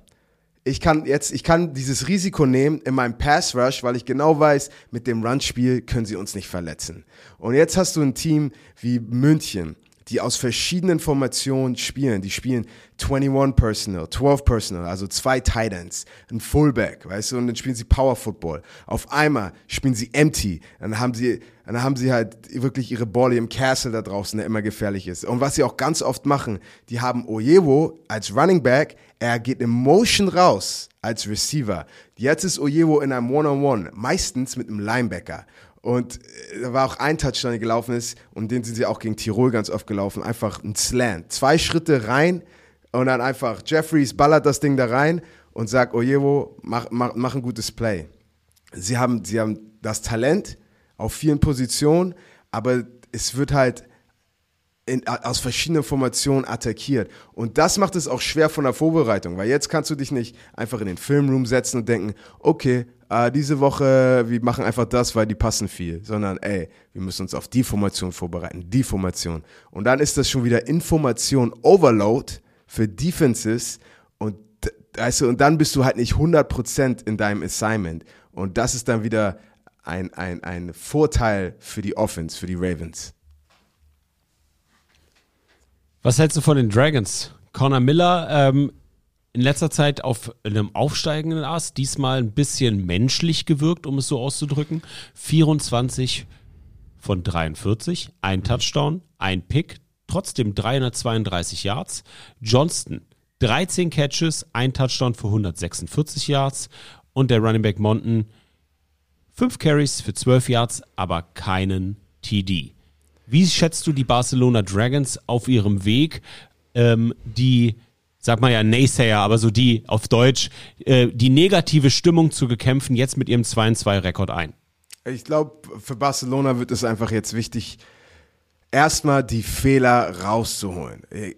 ich kann jetzt, ich kann dieses Risiko nehmen in meinem Pass Rush, weil ich genau weiß, mit dem Run-Spiel können sie uns nicht verletzen. Und jetzt hast du ein Team wie München, die aus verschiedenen Formationen spielen. Die spielen 21 Personal, 12 Personal, also zwei Tight Ends, ein Fullback, weißt du, und dann spielen sie Power Football. Auf einmal spielen sie Empty, dann haben sie, dann haben sie halt wirklich ihre Ball im Castle da draußen, der immer gefährlich ist. Und was sie auch ganz oft machen, die haben Ojewo als Running Back, er geht im Motion raus als Receiver. Jetzt ist Ojewo in einem One-on-One, meistens mit einem Linebacker. Und äh, da war auch ein Touchdown, der gelaufen ist, und den sind sie auch gegen Tirol ganz oft gelaufen. Einfach ein Slant. Zwei Schritte rein und dann einfach Jeffries ballert das Ding da rein und sagt, Ojewo, mach, mach, mach ein gutes Play. Sie haben, sie haben das Talent auf vielen Positionen, aber es wird halt in, aus verschiedenen Formationen attackiert. Und das macht es auch schwer von der Vorbereitung, weil jetzt kannst du dich nicht einfach in den Filmroom setzen und denken, okay, äh, diese Woche, wir machen einfach das, weil die passen viel, sondern ey, wir müssen uns auf die Formation vorbereiten, die Formation. Und dann ist das schon wieder Information Overload für Defenses und weißt du, und dann bist du halt nicht 100% in deinem Assignment. Und das ist dann wieder ein, ein, ein Vorteil für die Offense, für die Ravens. Was hältst du von den Dragons? Connor Miller ähm, in letzter Zeit auf einem aufsteigenden Ast, diesmal ein bisschen menschlich gewirkt, um es so auszudrücken. 24 von 43, ein Touchdown, ein Pick, trotzdem 332 Yards. Johnston 13 Catches, ein Touchdown für 146 Yards und der Running Back Monton 5 Carries für 12 Yards, aber keinen TD. Wie schätzt du die Barcelona Dragons auf ihrem Weg, ähm, die, sag mal ja Naysayer, aber so die auf Deutsch, äh, die negative Stimmung zu gekämpfen, jetzt mit ihrem 2-2-Rekord ein? Ich glaube, für Barcelona wird es einfach jetzt wichtig, erstmal die Fehler rauszuholen. Äh,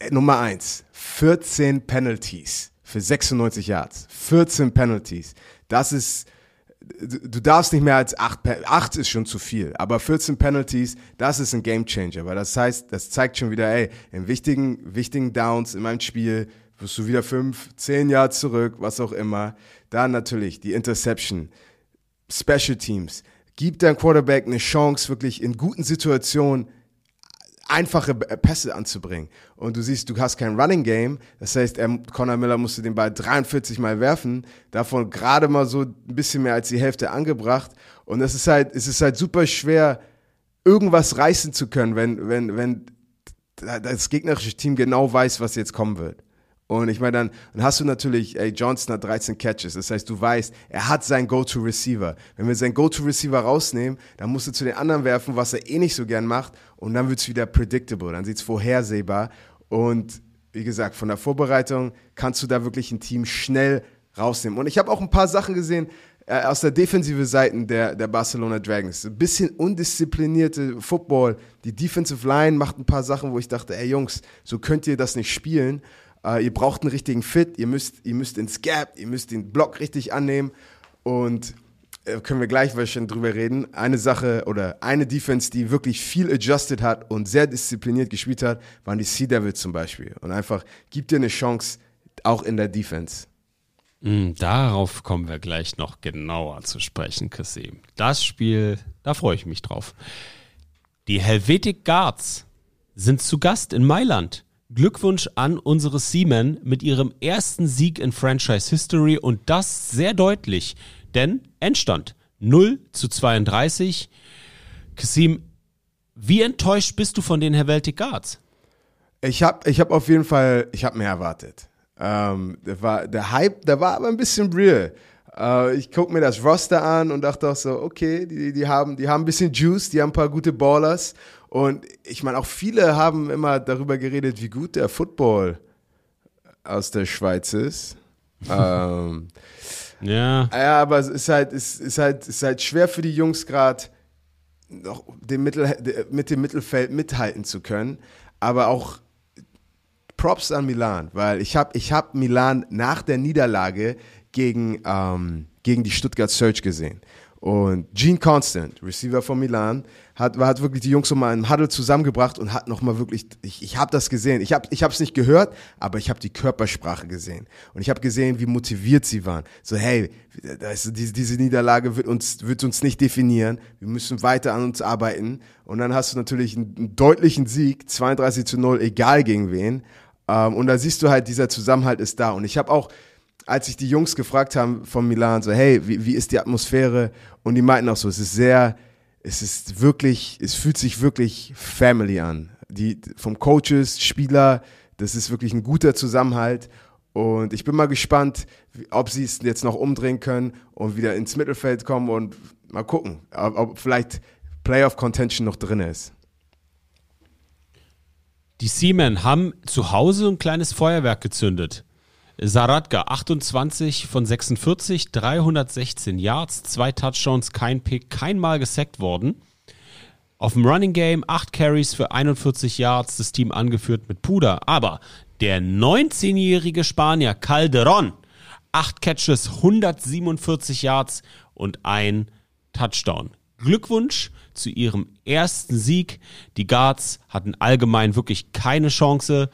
äh, Nummer eins, 14 Penalties für 96 Yards. 14 Penalties. Das ist, du darfst nicht mehr als 8, 8 ist schon zu viel, aber 14 Penalties, das ist ein Game Changer, weil das heißt, das zeigt schon wieder, ey, in wichtigen, wichtigen Downs in meinem Spiel wirst du wieder 5, 10 Yards zurück, was auch immer. Dann natürlich die Interception. Special Teams. Gib deinem Quarterback eine Chance, wirklich in guten Situationen einfache B- Pässe anzubringen. Und du siehst, du hast kein Running Game. Das heißt, er, Connor Miller musste den Ball 43 Mal werfen, davon gerade mal so ein bisschen mehr als die Hälfte angebracht. Und es ist halt, es ist halt super schwer, irgendwas reißen zu können, wenn, wenn, wenn das gegnerische Team genau weiß, was jetzt kommen wird. Und ich meine, dann, dann hast du natürlich, ey, Johnson hat 13 Catches. Das heißt, du weißt, er hat seinen Go-To-Receiver. Wenn wir seinen Go-To-Receiver rausnehmen, dann musst du zu den anderen werfen, was er eh nicht so gern macht. Und dann wird's wieder predictable. Dann sieht's vorhersehbar. Und wie gesagt, von der Vorbereitung kannst du da wirklich ein Team schnell rausnehmen. Und ich habe auch ein paar Sachen gesehen äh, aus der defensive Seiten der, der Barcelona Dragons. Ein bisschen undisziplinierte Football. Die Defensive Line macht ein paar Sachen, wo ich dachte, ey Jungs, so könnt ihr das nicht spielen. Äh, ihr braucht einen richtigen Fit, ihr müsst, ihr müsst ins Gap, ihr müsst den Block richtig annehmen. Und äh, können wir gleich wahrscheinlich drüber reden. Eine Sache oder eine Defense, die wirklich viel adjusted hat und sehr diszipliniert gespielt hat, waren die Sea Devils zum Beispiel. Und einfach, gibt dir eine Chance, auch in der Defense. Mm, Darauf kommen wir gleich noch genauer zu sprechen, Kassim. Das Spiel, da freue ich mich drauf. Die Helvetic Guards sind zu Gast in Mailand. Glückwunsch an unsere Seamen mit ihrem ersten Sieg in Franchise History und das sehr deutlich, denn Endstand 0 zu 32. Kassim, wie enttäuscht bist du von den Helvetic Guards? Ich habe ich hab auf jeden Fall, ich habe mehr erwartet. Ähm, der, war, der Hype, der war aber ein bisschen real. Äh, ich gucke mir das Roster an und dachte auch so, okay, die, die, haben, die haben ein bisschen Juice, die haben ein paar gute Ballers. Und ich meine, auch viele haben immer darüber geredet, wie gut der Football aus der Schweiz ist. ähm, Ja. ja, aber es ist halt, es ist halt, es ist halt schwer für die Jungs gerade noch dem Mittel, mit dem Mittelfeld mithalten zu können. Aber auch Props an Milan, weil ich habe ich hab Milan nach der Niederlage gegen, ähm, gegen die Stuttgart Search gesehen. Und Gene Constant, Receiver von Milan, hat, hat wirklich die Jungs nochmal im Huddle zusammengebracht und hat nochmal wirklich, ich, ich habe das gesehen. Ich habe es nicht gehört, aber ich habe die Körpersprache gesehen. Und ich habe gesehen, wie motiviert sie waren. So, hey, das, diese, diese Niederlage wird uns, wird uns nicht definieren. Wir müssen weiter an uns arbeiten. Und dann hast du natürlich einen, einen deutlichen Sieg, 32 zu 0, egal gegen wen. Ähm, und da siehst du halt, dieser Zusammenhalt ist da. Und ich habe auch, als ich die Jungs gefragt haben von Milan, so, hey, wie, wie ist die Atmosphäre? Und die meinten auch so, es ist sehr, es ist wirklich, es fühlt sich wirklich Family an. Die, vom Coaches, Spieler, das ist wirklich ein guter Zusammenhalt. Und ich bin mal gespannt, ob sie es jetzt noch umdrehen können und wieder ins Mittelfeld kommen und mal gucken, ob, ob vielleicht Playoff Contention noch drin ist. Die Seamen haben zu Hause ein kleines Feuerwerk gezündet. Saratka 28 von 46, 316 Yards, zwei Touchdowns, kein Pick, kein Mal gesackt worden. Auf dem Running Game 8 Carries für 41 Yards, das Team angeführt mit Puder. Aber der 19-jährige Spanier Calderon, 8 Catches, 147 Yards und ein Touchdown. Glückwunsch zu ihrem ersten Sieg. Die Guards hatten allgemein wirklich keine Chance.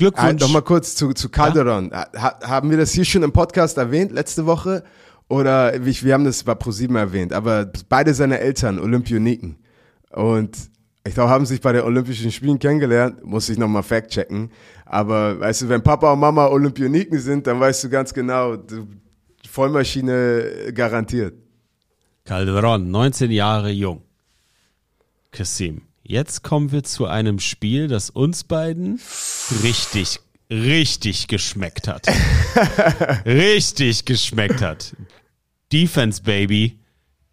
Ah, Glückwunsch. noch mal kurz zu, zu Calderon. Ha, haben wir das hier schon im Podcast erwähnt, letzte Woche? Oder wie, wir haben das bei ProSieben erwähnt, aber beide seine Eltern Olympioniken. Und ich glaube, haben sich bei den Olympischen Spielen kennengelernt, muss ich nochmal fact-checken. Aber weißt du, wenn Papa und Mama Olympioniken sind, dann weißt du ganz genau, du, Vollmaschine garantiert. Calderon, 19 Jahre jung. Kassim, jetzt kommen wir zu einem Spiel, das uns beiden richtig, richtig geschmeckt hat. richtig geschmeckt hat. Defense Baby,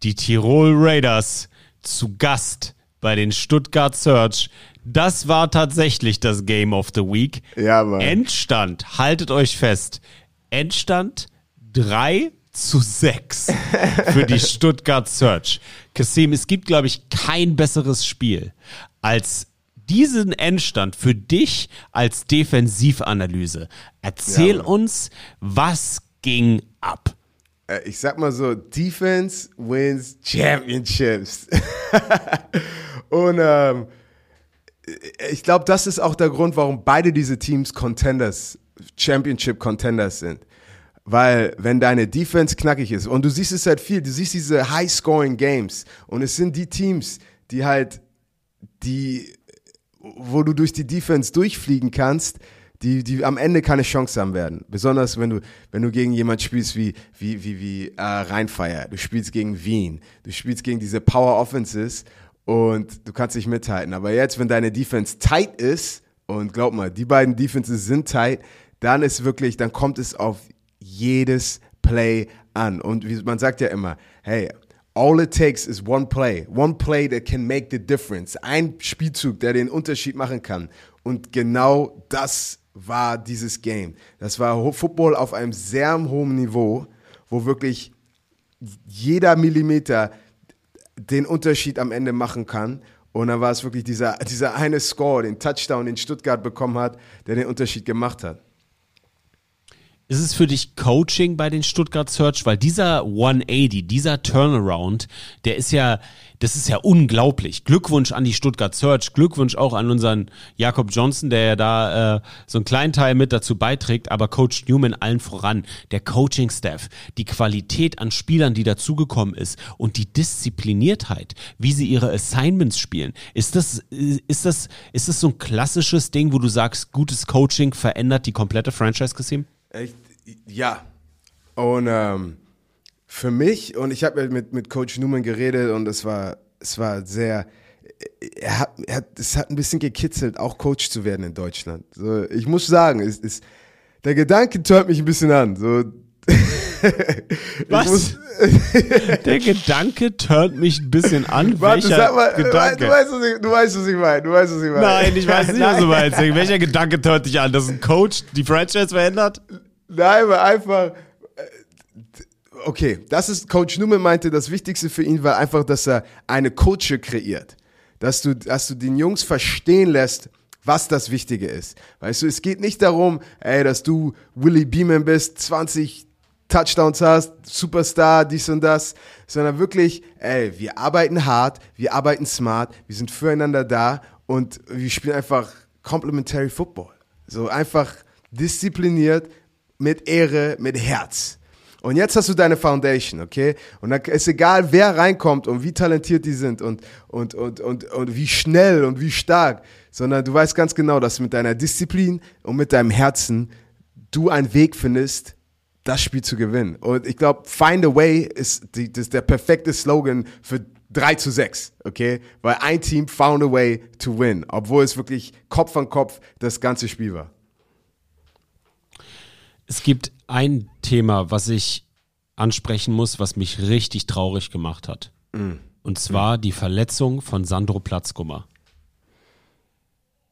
die Tirol Raiders zu Gast bei den Stuttgart Search. Das war tatsächlich das Game of the Week. Ja, Mann. Endstand, haltet euch fest. Endstand 3 zu 6 für die Stuttgart Search. Kassim, es gibt, glaube ich, kein besseres Spiel als diesen Endstand für dich als Defensivanalyse. Erzähl Ja, uns, was ging ab? Äh, ich sag mal so, Defense wins Championships. Und ähm, ich glaube, das ist auch der Grund, warum beide diese Teams Contenders, Championship Contenders sind. Weil wenn deine Defense knackig ist, und du siehst es halt viel, du siehst diese High-Scoring-Games und es sind die Teams, die halt, die, wo du durch die Defense durchfliegen kannst, die, die am Ende keine Chance haben werden. Besonders wenn du, wenn du gegen jemand spielst wie, wie, wie, wie äh, Rheinfeier, du spielst gegen Wien, du spielst gegen diese Power Offenses und du kannst nicht mithalten. Aber jetzt, wenn deine Defense tight ist, und glaub mal, die beiden Defenses sind tight, dann ist wirklich, dann kommt es auf jedes Play an. Und man sagt ja immer, hey, all it takes is one play. One play that can make the difference. Ein Spielzug, der den Unterschied machen kann. Und genau das war dieses Game. Das war Football auf einem sehr hohen Niveau, wo wirklich jeder Millimeter den Unterschied am Ende machen kann. Und dann war es wirklich dieser, dieser eine Score, den Touchdown, den Stuttgart bekommen hat, der den Unterschied gemacht hat. Ist es für dich Coaching bei den Stuttgart Search? Weil dieser 180, dieser Turnaround, der ist ja, das ist ja unglaublich. Glückwunsch an die Stuttgart Search, Glückwunsch auch an unseren Jakob Johnson, der ja da äh, so einen kleinen Teil mit dazu beiträgt, aber Coach Newman allen voran, der Coaching-Staff, die Qualität an Spielern, die dazugekommen ist und die Diszipliniertheit, wie sie ihre Assignments spielen. Ist das, ist das, ist das so ein klassisches Ding, wo du sagst, gutes Coaching verändert die komplette Franchise-Gesehen? Echt? Ja. Und ähm, für mich, und ich habe mit, mit Coach Newman geredet und es war, es war sehr, er hat, er hat, es hat ein bisschen gekitzelt, auch Coach zu werden in Deutschland. So, ich muss sagen, es, es, der Gedanke tört mich ein bisschen an. So, Was? Der Gedanke turnt mich ein bisschen an. warte, Welcher sag mal, Gedanke? du weißt, was ich, du weißt, was ich meine. Du weißt, was ich meine. Nein, ich weiß nicht, was du meinst. Welcher Gedanke turnt dich an? Dass ein Coach die Franchise verändert? Nein, aber einfach. äh, Okay, das ist, Coach Newman meinte, das Wichtigste für ihn war einfach, dass er eine Culture kreiert. Dass du, dass du den Jungs verstehen lässt, was das Wichtige ist. Weißt du, es geht nicht darum, ey, dass du Willie Beeman bist, 20 Touchdowns hast, Superstar, dies und das, sondern wirklich, ey, wir arbeiten hart, wir arbeiten smart, wir sind füreinander da und wir spielen einfach Complementary Football. So einfach diszipliniert, mit Ehre, mit Herz. Und jetzt hast du deine Foundation, okay? Und dann ist egal, wer reinkommt und wie talentiert die sind und, und, und, und, und wie schnell und wie stark, sondern du weißt ganz genau, dass mit deiner Disziplin und mit deinem Herzen du einen Weg findest, das Spiel zu gewinnen. Und ich glaube, Find a Way ist, die, das ist der perfekte Slogan für 3 zu 6, okay? Weil ein Team found a way to win, obwohl es wirklich Kopf an Kopf das ganze Spiel war. Es gibt ein Thema, was ich ansprechen muss, was mich richtig traurig gemacht hat. Und zwar die Verletzung von Sandro Platzkummer.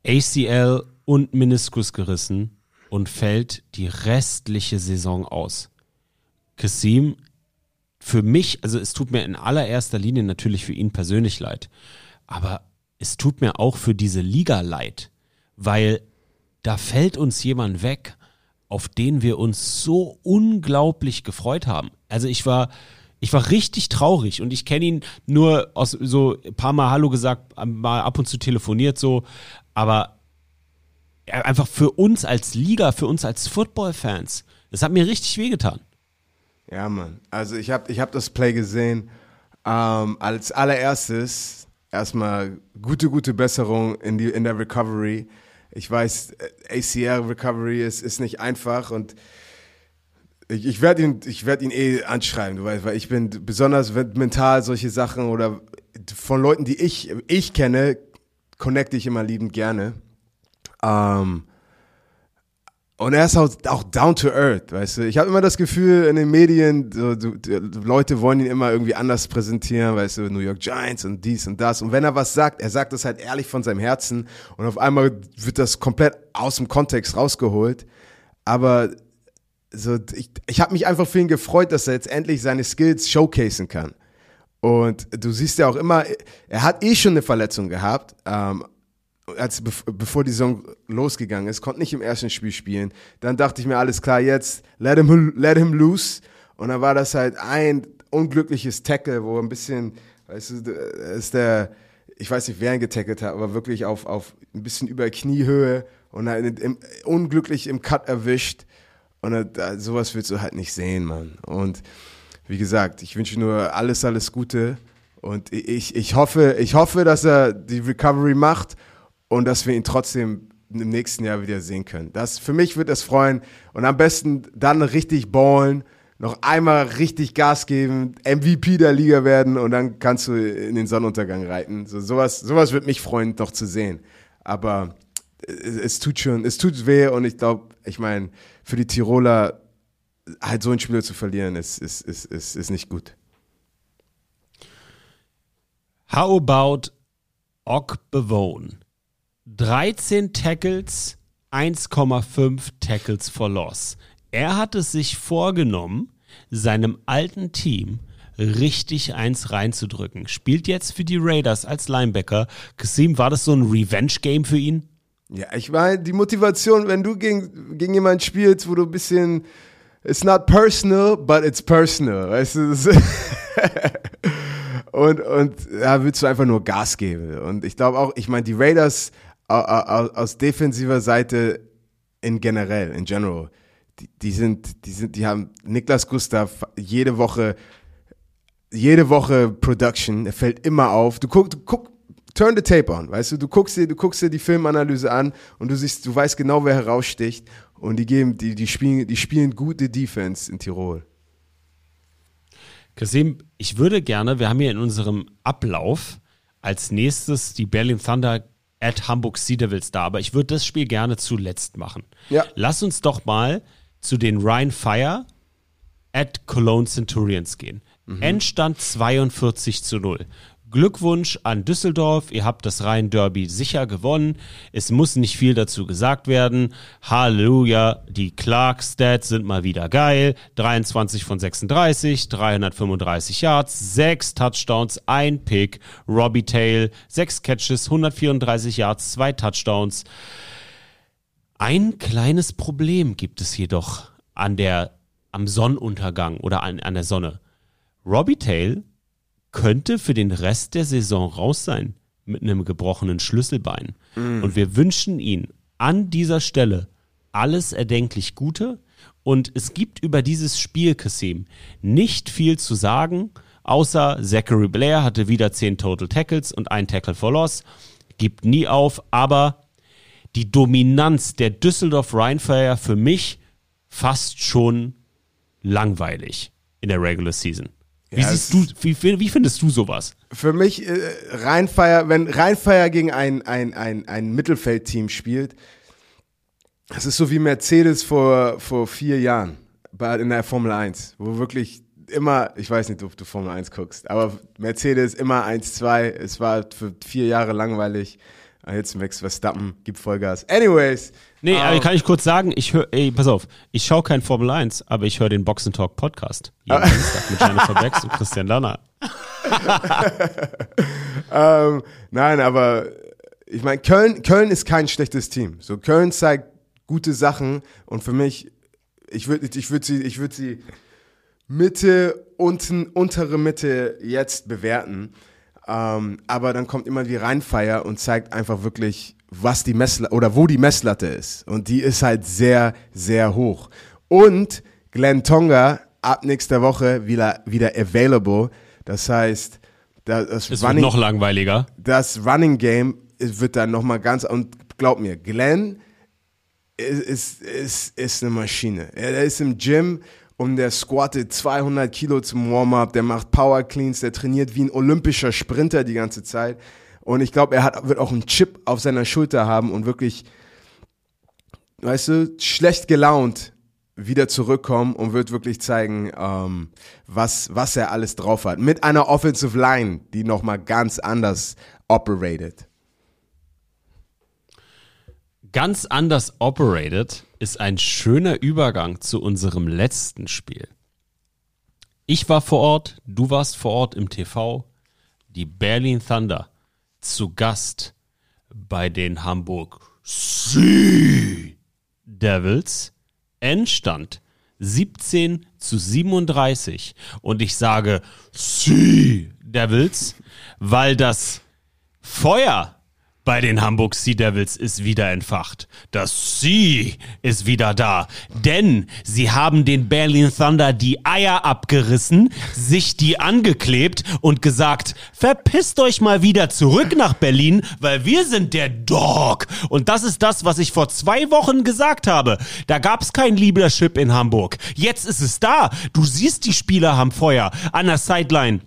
ACL und Meniskus gerissen und fällt die restliche Saison aus. Kasim, für mich, also es tut mir in allererster Linie natürlich für ihn persönlich leid, aber es tut mir auch für diese Liga leid, weil da fällt uns jemand weg, auf den wir uns so unglaublich gefreut haben. Also ich war, ich war richtig traurig und ich kenne ihn nur aus so ein paar Mal Hallo gesagt, mal ab und zu telefoniert so, aber er- einfach für uns als Liga, für uns als Football-Fans, das hat mir richtig wehgetan. Ja, Mann. Also ich habe ich hab das Play gesehen. Ähm, als allererstes erstmal gute, gute Besserung in, die, in der Recovery. Ich weiß, äh, ACL Recovery ist, ist nicht einfach und ich, ich werde ihn, werd ihn eh anschreiben, du weißt, weil ich bin besonders mental solche Sachen oder von Leuten, die ich, ich kenne, connecte ich immer liebend gerne. Ähm, und er ist auch, auch down to earth, weißt du. Ich habe immer das Gefühl in den Medien, so, du, die Leute wollen ihn immer irgendwie anders präsentieren, weißt du, New York Giants und dies und das. Und wenn er was sagt, er sagt das halt ehrlich von seinem Herzen und auf einmal wird das komplett aus dem Kontext rausgeholt. Aber so, ich, ich habe mich einfach für ihn gefreut, dass er jetzt endlich seine Skills showcasen kann. Und du siehst ja auch immer, er hat eh schon eine Verletzung gehabt, ähm, als bev bevor die Saison losgegangen ist, konnte nicht im ersten Spiel spielen. Dann dachte ich mir, alles klar, jetzt let him, let him loose. Und dann war das halt ein unglückliches Tackle, wo ein bisschen, weißt du, ist der, ich weiß nicht, wer ihn getackelt hat, aber wirklich auf, auf ein bisschen über Kniehöhe und halt im, unglücklich im Cut erwischt. Und da, sowas willst du halt nicht sehen, Mann. Und wie gesagt, ich wünsche nur alles, alles Gute. Und ich, ich, hoffe, ich hoffe, dass er die Recovery macht und dass wir ihn trotzdem im nächsten Jahr wieder sehen können. Das, für mich wird es freuen. Und am besten dann richtig ballen, noch einmal richtig Gas geben, MVP der Liga werden und dann kannst du in den Sonnenuntergang reiten. So, sowas, sowas wird mich freuen, doch zu sehen. Aber es, es tut schon, es tut weh und ich glaube, ich meine, für die Tiroler halt so einen Spieler zu verlieren, ist, ist, ist, ist, ist nicht gut. How about Og Bevone? 13 Tackles, 1,5 Tackles for Loss. Er hat es sich vorgenommen, seinem alten Team richtig eins reinzudrücken. Spielt jetzt für die Raiders als Linebacker. Kasim, war das so ein Revenge-Game für ihn? Ja, ich meine, die Motivation, wenn du gegen, gegen jemanden spielst, wo du ein bisschen, it's not personal, but it's personal, weißt du? Und, und da willst du einfach nur Gas geben. Und ich glaube auch, ich meine, die Raiders aus, defensiver Seite in generell, in general, die, die sind, die sind, die haben Niklas Gustav jede Woche, jede Woche Production, er fällt immer auf. Du guck, du guck, turn the tape on, weißt du, du guckst dir, du guckst dir die Filmanalyse an und du siehst, du weißt genau, wer heraussticht und die geben, die, die spielen, die spielen gute Defense in Tirol. Kasim, ich würde gerne, wir haben hier in unserem Ablauf als nächstes die Berlin Thunder at Hamburg Sea Devils da, aber ich würde das Spiel gerne zuletzt machen. Ja. Lass uns doch mal zu den Rhine Fire at Cologne Centurions gehen. Endstand 42 zu 0. Glückwunsch an Düsseldorf, ihr habt das Rhein-Derby sicher gewonnen. Es muss nicht viel dazu gesagt werden. Halleluja, die Clark-Stats sind mal wieder geil. 23 von 36, 335 Yards, 6 Touchdowns, ein Pick, Robbie Tail, 6 Catches, 134 Yards, 2 Touchdowns. Ein kleines Problem gibt es jedoch an der, am Sonnenuntergang oder an, an der Sonne. Robbie Tail könnte für den Rest der Saison raus sein mit einem gebrochenen Schlüsselbein. Und wir wünschen ihn an dieser Stelle alles erdenklich Gute. Und es gibt über dieses Spiel, Kassim, nicht viel zu sagen, außer Zachary Blair hatte wieder 10 Total Tackles und ein Tackle for Loss. Gibt nie auf, aber die Dominanz der Düsseldorf Rheinfire für mich fast schon langweilig in der Regular Season. Wie Ja, siehst du, wie, wie findest du sowas? Für mich, äh, Rheinfeier, wenn Rheinfeier gegen ein, ein, ein, ein Mittelfeldteam spielt, das ist so wie Mercedes vor, vor vier Jahren bei, in der Formel 1, wo wirklich immer, ich weiß nicht, ob du Formel 1 guckst, aber Mercedes immer 1-2, es war für vier Jahre langweilig. Ah, Jetzt wächst Verstappen, gibt Vollgas. Anyways. Nee, ähm, aber kann ich kurz sagen, ich höre, ey, pass auf, ich schaue kein Formel 1, aber ich höre den Boxen Talk Podcast. Jeden Dienstag mit Jennifer Becks und Christian Lanner. Ähm, nein, aber ich meine, Köln, Köln ist kein schlechtes Team. So, Köln zeigt gute Sachen und für mich, ich würde ich würd sie, ich würd sie Mitte, unten, untere Mitte jetzt bewerten. Ähm, aber dann kommt immer die Rheinfeier und zeigt einfach wirklich, was die Messlatte oder wo die Messlatte ist. Und die ist halt sehr, sehr hoch. Und Glenn Tonga ab nächster Woche wieder, wieder available. Das heißt, das, Es wird noch langweiliger. das Running Game wird dann nochmal ganz, und glaub mir, Glenn ist, ist, ist, eine Maschine. Er ist im Gym und der squattet 200 Kilo zum Warm-up, der macht Power Cleans, der trainiert wie ein olympischer Sprinter die ganze Zeit. Und ich glaube, er hat, wird auch einen Chip auf seiner Schulter haben und wirklich, weißt du, schlecht gelaunt wieder zurückkommen und wird wirklich zeigen, ähm, was, was er alles drauf hat. Mit einer Offensive Line, die nochmal ganz anders operated. Ganz anders operated ist ein schöner Übergang zu unserem letzten Spiel. Ich war vor Ort, du warst vor Ort im TV. Die Berlin Thunder zu Gast bei den Hamburg Sea Devils. Endstand 17 zu 37. Und ich sage Sea Devils, weil das Feuer bei den Hamburg Sea Devils ist wieder entfacht. Das Sea ist wieder da. Denn sie haben den Berlin Thunder die Eier abgerissen, sich die angeklebt und gesagt, verpisst euch mal wieder zurück nach Berlin, weil wir sind der Dog. Und das ist das, was ich vor zwei Wochen gesagt habe. Da gab's kein Leadership in Hamburg. Jetzt ist es da. Du siehst, die Spieler haben Feuer an der Sideline.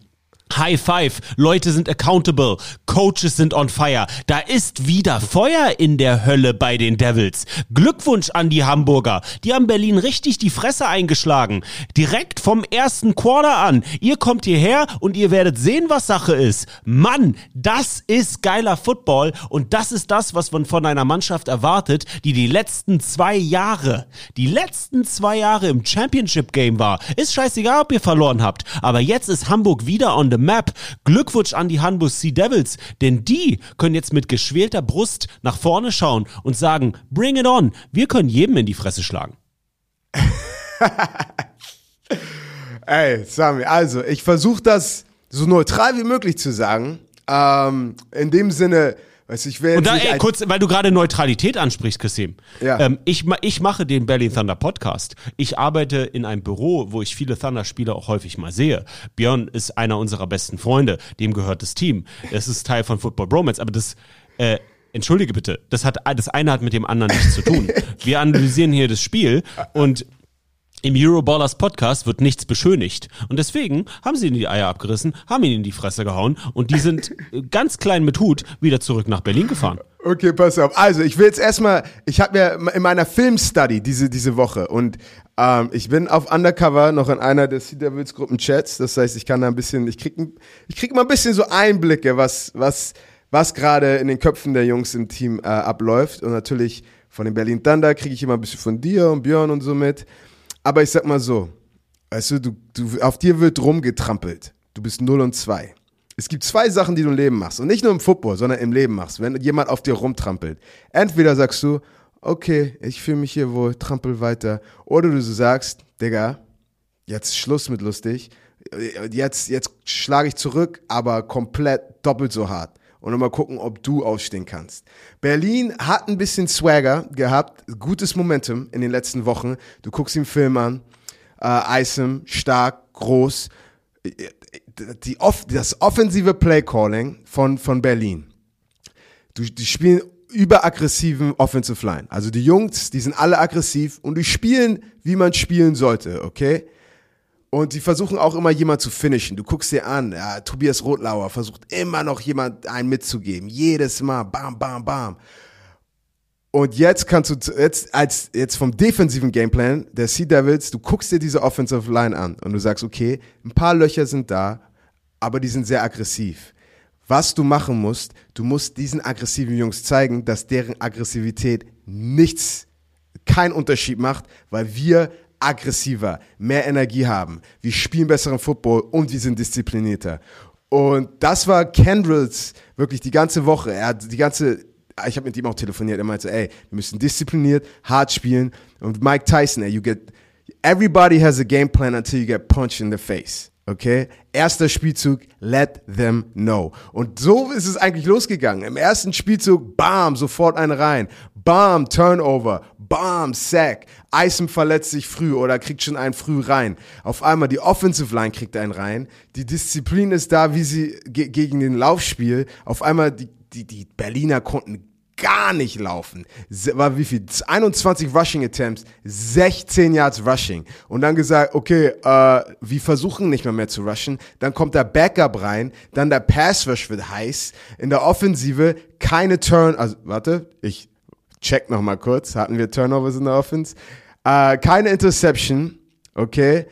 High Five, Leute sind accountable, Coaches sind on fire. Da ist wieder Feuer in der Hölle bei den Devils. Glückwunsch an die Hamburger. Die haben Berlin richtig die Fresse eingeschlagen. Direkt vom ersten Quarter an. Ihr kommt hierher und ihr werdet sehen, was Sache ist. Mann, das ist geiler Football und das ist das, was man von einer Mannschaft erwartet, die die letzten zwei Jahre, die letzten zwei Jahre im Championship Game war. Ist scheißegal, ob ihr verloren habt. Aber jetzt ist Hamburg wieder on the map. Glückwunsch an die Hanbus Sea Devils, denn die können jetzt mit geschwelter Brust nach vorne schauen und sagen, bring it on, wir können jedem in die Fresse schlagen. Ey, Sami, also ich versuche das so neutral wie möglich zu sagen. Ähm, in dem Sinne, weiß ich will Und da, ey, kurz, weil du gerade Neutralität ansprichst, Kassim. Ja. Ähm, ich, ich mache den Berlin Thunder Podcast. Ich arbeite in einem Büro, wo ich viele Thunder-Spieler auch häufig mal sehe. Björn ist einer unserer besten Freunde. Dem gehört das Team. Es ist Teil von Football Bromance. Aber das, äh, entschuldige bitte, das hat, das eine hat mit dem anderen nichts zu tun. Wir analysieren hier das Spiel und im Euroballers Podcast wird nichts beschönigt. Und deswegen haben sie ihm die Eier abgerissen, haben ihn in die Fresse gehauen und die sind äh, ganz klein mit Hut wieder zurück nach Berlin gefahren. Okay, pass auf. Also, ich will jetzt erstmal, ich habe mir in meiner Filmstudy diese, diese Woche und ähm, ich bin auf Undercover noch in einer der Sea Devils Gruppen Chats. Das heißt, ich kann da ein bisschen, ich krieg, ein- ich krieg mal ein bisschen so Einblicke, was, was, was gerade in den Köpfen der Jungs im Team äh, abläuft. Und natürlich von den Berlin Thunder kriege ich immer ein bisschen von dir und Björn und so mit. Aber ich sag mal so, weißt du, du, du auf dir wird rumgetrampelt. Du bist 0 und 2. Es gibt zwei Sachen, die du im Leben machst. Und nicht nur im Football, sondern im Leben machst. Wenn jemand auf dir rumtrampelt. Entweder sagst du, okay, ich fühle mich hier wohl, trampel weiter. Oder du sagst, Digga, jetzt Schluss mit lustig. Jetzt, jetzt schlage ich zurück, aber komplett doppelt so hart. Und dann mal gucken, ob du aufstehen kannst. Berlin hat ein bisschen Swagger gehabt, gutes Momentum in den letzten Wochen. Du guckst den Film an, äh, Isom, stark, groß. Die off das offensive Playcalling von, von Berlin. Du, die spielen überaggressiven Offensive Line. Also die Jungs, die sind alle aggressiv und die spielen, wie man spielen sollte, okay? Und die versuchen auch immer jemand zu finishen. Du guckst dir an, ja, Tobias Rotlauer versucht immer noch jemand einen mitzugeben. Jedes Mal, bam, bam, bam. Und jetzt kannst du, jetzt, als, jetzt vom defensiven Gameplan der Sea Devils, du guckst dir diese Offensive Line an und du sagst, okay, ein paar Löcher sind da, aber die sind sehr aggressiv. Was du machen musst, du musst diesen aggressiven Jungs zeigen, dass deren Aggressivität nichts, keinen Unterschied macht, weil wir aggressiver, mehr Energie haben. Wir spielen besseren Football und wir sind disziplinierter. Und das war Kendrills wirklich die ganze Woche. Er hat die ganze, ich habe mit ihm auch telefoniert. Er meinte, ey, wir müssen diszipliniert, hart spielen. Und Mike Tyson, ey, you get, everybody has a game plan until you get punched in the face. Okay? Erster Spielzug, let them know. Und so ist es eigentlich losgegangen. Im ersten Spielzug, bam, sofort eine rein. Bam, Turnover. Bam, Sack. Eisen verletzt sich früh oder kriegt schon einen früh rein. Auf einmal die Offensive Line kriegt einen rein. Die Disziplin ist da, wie sie ge gegen den Laufspiel. Auf einmal die, die, die Berliner konnten gar nicht laufen. War wie viel? 21 Rushing Attempts, 16 Yards Rushing. Und dann gesagt, okay, äh, wir versuchen nicht mehr mehr zu rushen. Dann kommt der Backup rein, dann der Pass Rush wird heiß. In der Offensive keine Turn, also warte, ich check noch mal kurz. Hatten wir Turnovers in der Offense? Äh, keine Interception, okay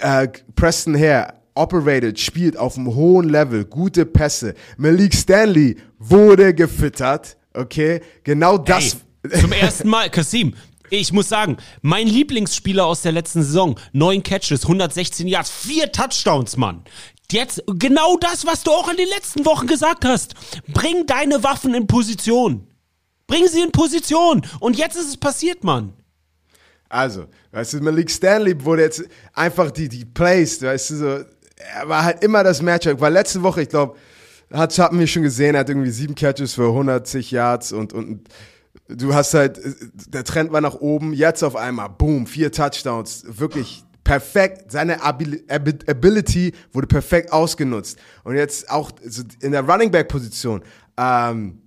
äh, Preston Hare operated, spielt auf einem hohen Level, gute Pässe. Malik Stanley wurde gefüttert, okay? Genau das. Ey, zum ersten Mal, Kasim, ich muss sagen, mein Lieblingsspieler aus der letzten Saison, neun Catches, 116 Yards, vier Touchdowns, Mann. Jetzt genau das, was du auch in den letzten Wochen gesagt hast. Bring deine Waffen in Position. Bring sie in Position. Und jetzt ist es passiert, Mann. Also, weißt du, Malik Stanley wurde jetzt einfach die, die Plays, weißt du, so, er war halt immer das Matchup. Weil letzte Woche, ich glaube, hat, hatten wir schon gesehen, er hat irgendwie sieben Catches für 110 Yards und, und du hast halt, der Trend war nach oben, jetzt auf einmal, boom, vier Touchdowns, wirklich perfekt, seine Abil Abi- Ability wurde perfekt ausgenutzt. Und jetzt auch in der Running Back Position, ähm,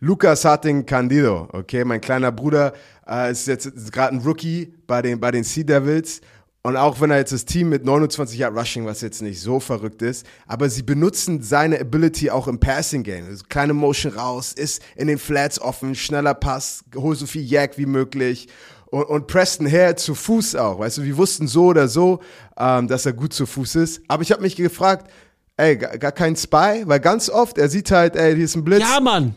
Lucas Harting Candido, okay, mein kleiner Bruder äh, ist jetzt gerade ein Rookie bei den, bei den Sea Devils. Und auch wenn er jetzt das Team mit 29 Yard Rushing, was jetzt nicht so verrückt ist, aber sie benutzen seine Ability auch im Passing Game. Also kleine Motion raus, ist in den Flats offen, schneller Pass, hol so viel Jack wie möglich. Und, und Preston Hare zu Fuß auch. Weißt du, wir wussten so oder so, ähm, dass er gut zu Fuß ist. Aber ich habe mich gefragt, ey, gar, gar kein Spy, weil ganz oft, er sieht halt, ey, hier ist ein Blitz. Ja, Mann.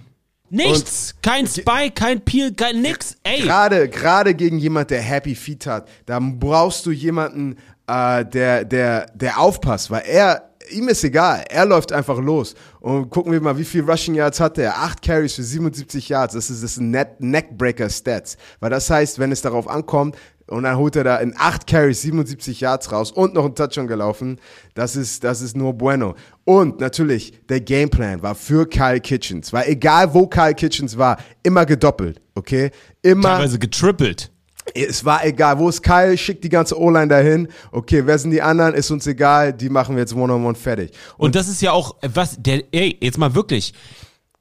Nichts. kein Spy, kein Peel, kein nix. Ey. Gerade, gerade gegen jemand, der Happy Feet hat, da brauchst du jemanden, äh, der, der, der aufpasst, weil er ihm ist egal. Er läuft einfach los. Und gucken wir mal, wie viel Rushing Yards hatte er? Acht Carries für 77 Yards. Das ist das Net Neckbreaker Stats. Weil das heißt, wenn es darauf ankommt, und dann holt er da in acht Carries 77 Yards raus und noch einen Touchdown gelaufen. Das ist, das ist nur bueno. Und natürlich, der Gameplan war für Kyle Kitchens. Weil egal wo Kyle Kitchens war, immer gedoppelt, okay? Immer. Teilweise getrippelt. Es war egal, wo ist Kyle, schickt die ganze O-Line dahin. Okay, wer sind die anderen, ist uns egal, die machen wir jetzt One-on-One fertig. Und das ist ja auch, was, der, ey, jetzt mal wirklich,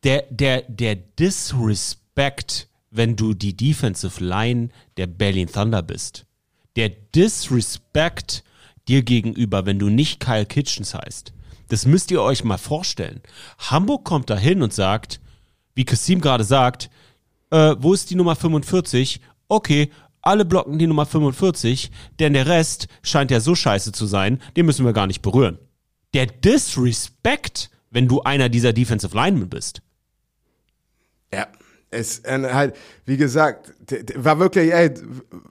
der, der, der Disrespect, wenn du die Defensive Line der Berlin Thunder bist. Der Disrespect dir gegenüber, wenn du nicht Kyle Kitchens heißt. Das müsst ihr euch mal vorstellen. Hamburg kommt da hin und sagt, wie Kasim gerade sagt, äh, wo ist die Nummer 45? Okay, alle blocken die Nummer 45, denn der Rest scheint ja so scheiße zu sein, den müssen wir gar nicht berühren. Der Disrespect, wenn du einer dieser Defensive Linemen bist. Ja. Es äh, halt, wie gesagt, war wirklich, ey,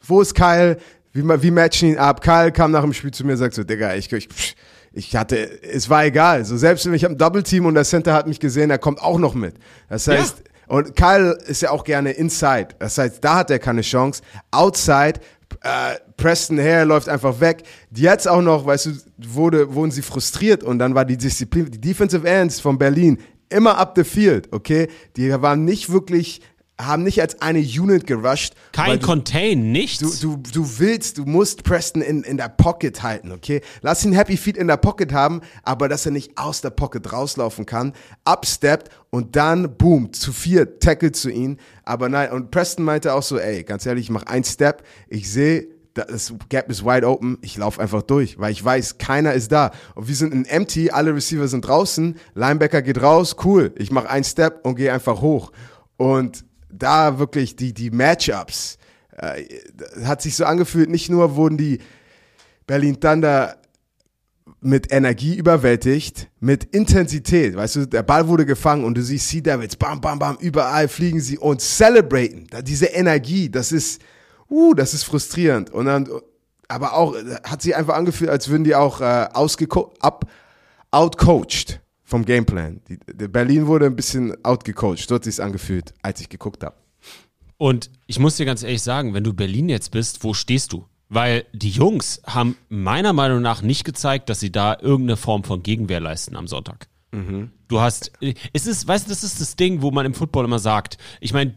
wo ist Kyle? Wie, wie matchen ihn ab? Kyle kam nach dem Spiel zu mir und sagt so, Digga, ich, ich, ich hatte, es war egal. So, selbst wenn ich ein Double Team und der Center hat mich gesehen, er kommt auch noch mit. Das heißt, und Kyle ist ja auch gerne inside. Das heißt, da hat er keine Chance. Outside, äh, Preston Hare läuft einfach weg. Jetzt auch noch, weißt du, wurde, wurden sie frustriert und dann war die Disziplin, die Defensive Ends von Berlin immer up the field, okay? Die waren nicht wirklich, haben nicht als eine Unit gerusht. Kein du- Contain, nichts. Du, du, du willst, du musst Preston in, in der Pocket halten, okay? Lass ihn Happy Feet in der Pocket haben, aber dass er nicht aus der Pocket rauslaufen kann, upsteppt und dann, boom, zu vier tackelt zu ihn. Aber nein, und Preston meinte auch so, ey, ganz ehrlich, ich mach einen Step, ich sehe, das Gap ist wide open, ich laufe einfach durch, weil ich weiß, keiner ist da. Und wir sind in empty, alle Receiver sind draußen, Linebacker geht raus, cool, ich mache einen Step und gehe einfach hoch. Und da wirklich die, die Matchups, äh, hat sich so angefühlt, nicht nur wurden die Berlin Thunder mit Energie überwältigt, mit Intensität. Weißt du, der Ball wurde gefangen und du siehst Sea Devils, bam, bam, bam, überall fliegen sie und celebraten. Diese Energie, das ist, uh, das ist frustrierend. Und dann, aber auch, äh, hat sich einfach angefühlt, als würden die auch äh, ab, outcoached vom Gameplan. Die, der Berlin wurde ein bisschen outgecoacht. So hat sich's angefühlt, als ich geguckt habe. Und ich muss dir ganz ehrlich sagen, wenn du Berlin jetzt bist, wo stehst du? Weil die Jungs haben meiner Meinung nach nicht gezeigt, dass sie da irgendeine Form von Gegenwehr leisten am Sonntag. Du hast, es ist, weißt du, das ist das Ding, wo man im Football immer sagt, ich meine,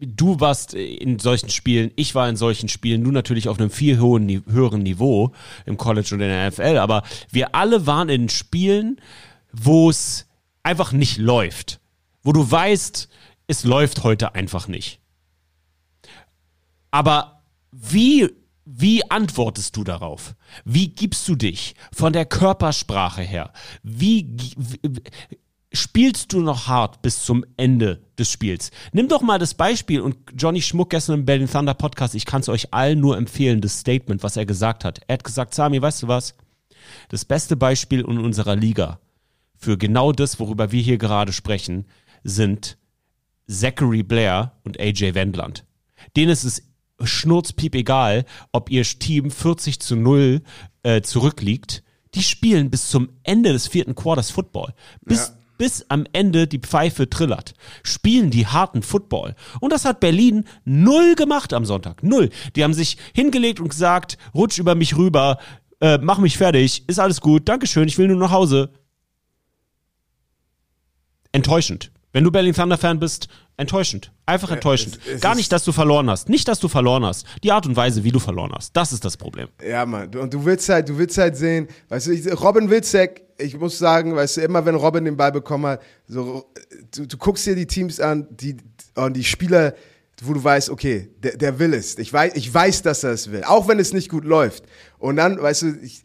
du warst in solchen Spielen, ich war in solchen Spielen, du natürlich auf einem viel hohen, höheren Niveau im College und in der NFL, aber wir alle waren in Spielen, wo es einfach nicht läuft. Wo du weißt, es läuft heute einfach nicht. Aber wie, wie antwortest du darauf? Wie gibst du dich von der Körpersprache her? Wie, wie spielst du noch hart bis zum Ende des Spiels? Nimm doch mal das Beispiel und Johnny Schmuck gestern im Berlin Thunder Podcast, ich kann es euch allen nur empfehlen, das Statement, was er gesagt hat. Er hat gesagt, Sami, weißt du was? Das beste Beispiel in unserer Liga für genau das, worüber wir hier gerade sprechen, sind Zachary Blair und AJ Wendland. Denen ist es schnurzpiep egal, ob ihr Team 40 zu 0 äh, zurückliegt. Die spielen bis zum Ende des vierten Quarters Football. Bis, bis am Ende die Pfeife trillert. Spielen die harten Football. Und das hat Berlin null gemacht am Sonntag. Null. Die haben sich hingelegt und gesagt, rutsch über mich rüber, äh, mach mich fertig, ist alles gut, Dankeschön, ich will nur nach Hause enttäuschend. Wenn du Berlin Thunder Fan bist, enttäuschend. Einfach enttäuschend. es- es Gar nicht, dass du verloren hast. Nicht, dass du verloren hast. Die Art und Weise, wie du verloren hast. Das ist das Problem. Ja, Mann. Und du willst halt, du willst halt sehen, weißt du, ich, Robin Wilczek, ich muss sagen, weißt du, immer wenn Robin den Ball bekommen hat, so, du, du guckst dir die Teams an, die, und die Spieler, wo du weißt, okay, der, der will es. Ich weiß, ich weiß, dass er es will. Auch wenn es nicht gut läuft. Und dann, weißt du, ich,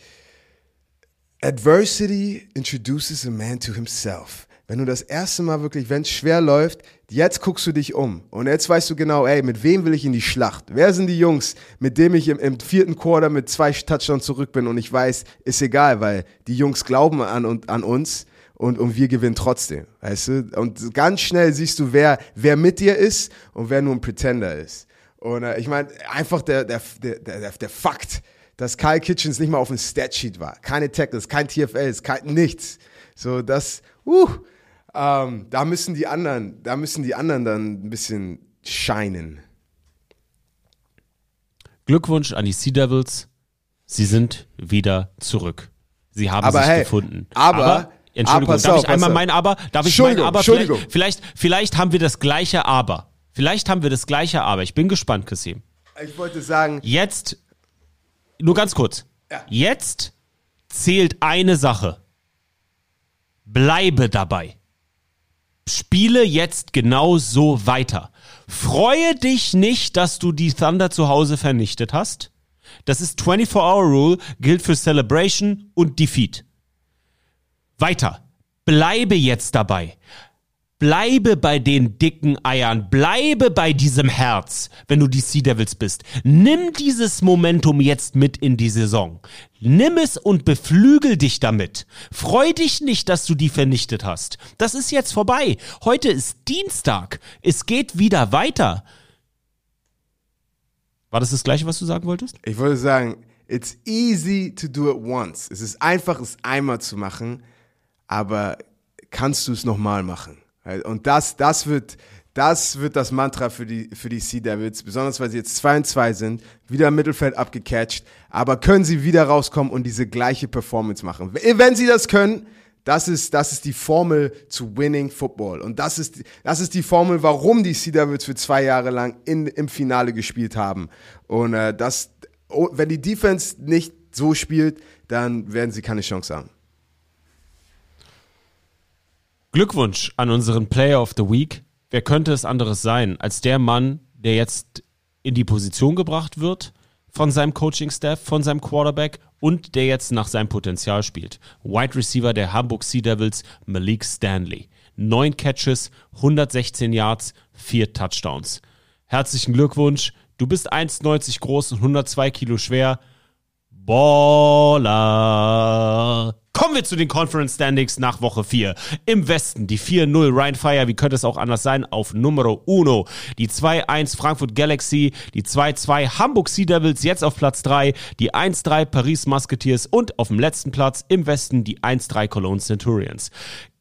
Adversity introduces a man to himself. Wenn du das erste Mal wirklich, wenn es schwer läuft, jetzt guckst du dich um. Und jetzt weißt du genau, ey, mit wem will ich in die Schlacht? Wer sind die Jungs, mit denen ich im, im vierten Quarter mit zwei Touchdowns zurück bin und ich weiß, ist egal, weil die Jungs glauben an, an uns und, und wir gewinnen trotzdem. Weißt du? Und ganz schnell siehst du, wer, wer mit dir ist und wer nur ein Pretender ist. Und äh, ich meine, einfach der, der, der, der, der Fakt, dass Kyle Kitchens nicht mal auf dem Statsheet war. Keine Tackles, kein TFLs, kein nichts. So, das, uh, ähm, da müssen die anderen, da müssen die anderen dann ein bisschen scheinen. Glückwunsch an die Sea Devils. Sie sind wieder zurück. Sie haben Aber sich hey, gefunden. aber- Entschuldigung, aber pass darf auf, ich einmal mein Aber? Darf ich mein Entschuldigung, Aber? Entschuldigung. Vielleicht, vielleicht, vielleicht haben wir das gleiche Aber. Vielleicht haben wir das gleiche Aber. Ich bin gespannt, Kassim. Ich wollte sagen, Jetzt, nur ganz kurz. Ja. Jetzt zählt eine Sache. Bleibe dabei. Spiele jetzt genau so weiter. Freue dich nicht, dass du die Thunder zu Hause vernichtet hast. Das ist 24-Hour-Rule, gilt für Celebration und Defeat. Weiter. Bleibe jetzt dabei. Bleibe bei den dicken Eiern, bleibe bei diesem Herz, wenn du die Sea Devils bist. Nimm dieses Momentum jetzt mit in die Saison. Nimm es und beflügel dich damit. Freu dich nicht, dass du die vernichtet hast. Das ist jetzt vorbei. Heute ist Dienstag. Es geht wieder weiter. War das das gleiche, was du sagen wolltest? ich würde sagen, it's easy to do it once. Es ist einfach, es einmal zu machen, aber kannst du es nochmal machen? Und das, das wird, das wird das Mantra für die, für die Sea Devils, besonders weil sie jetzt 2 und 2 sind, wieder im Mittelfeld abgecatcht, aber können sie wieder rauskommen und diese gleiche Performance machen? Wenn sie das können, das ist, das ist die Formel zu Winning Football. Und das ist, das ist die Formel, warum die Sea Devils für zwei Jahre lang in, im Finale gespielt haben. Und äh, das, oh, wenn die Defense nicht so spielt, dann werden sie keine Chance haben. Glückwunsch an unseren Player of the Week. Wer könnte es anderes sein als der Mann, der jetzt in die Position gebracht wird von seinem Coaching-Staff, von seinem Quarterback und der jetzt nach seinem Potenzial spielt. Wide Receiver der Hamburg Sea Devils, Malik Stanley. Neun Catches, 116 Yards, vier Touchdowns. Herzlichen Glückwunsch. Du bist 1,90 groß und 102 Kilo schwer. Baller. Kommen wir zu den Conference Standings nach Woche 4. Im Westen die 4-0 Ryan Fire, wie könnte es auch anders sein, auf Numero 1. Die 2-1 Frankfurt Galaxy, die 2-2 Hamburg Sea Devils jetzt auf Platz 3, die 1-3 Paris Musketeers und auf dem letzten Platz im Westen die 1-3 Cologne Centurions